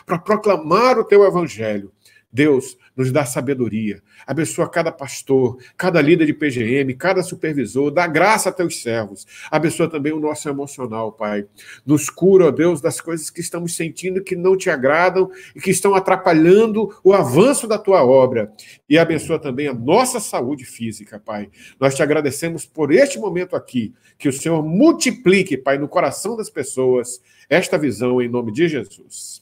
para proclamar o teu evangelho. Deus, nos dá sabedoria. Abençoa cada pastor, cada líder de PGM, cada supervisor. Dá graça a teus servos. Abençoa também o nosso emocional, Pai. Nos cura, ó Deus, das coisas que estamos sentindo que não te agradam e que estão atrapalhando o avanço da tua obra. E abençoa também a nossa saúde física, Pai. Nós te agradecemos por este momento aqui. Que o Senhor multiplique, Pai, no coração das pessoas esta visão em nome de Jesus.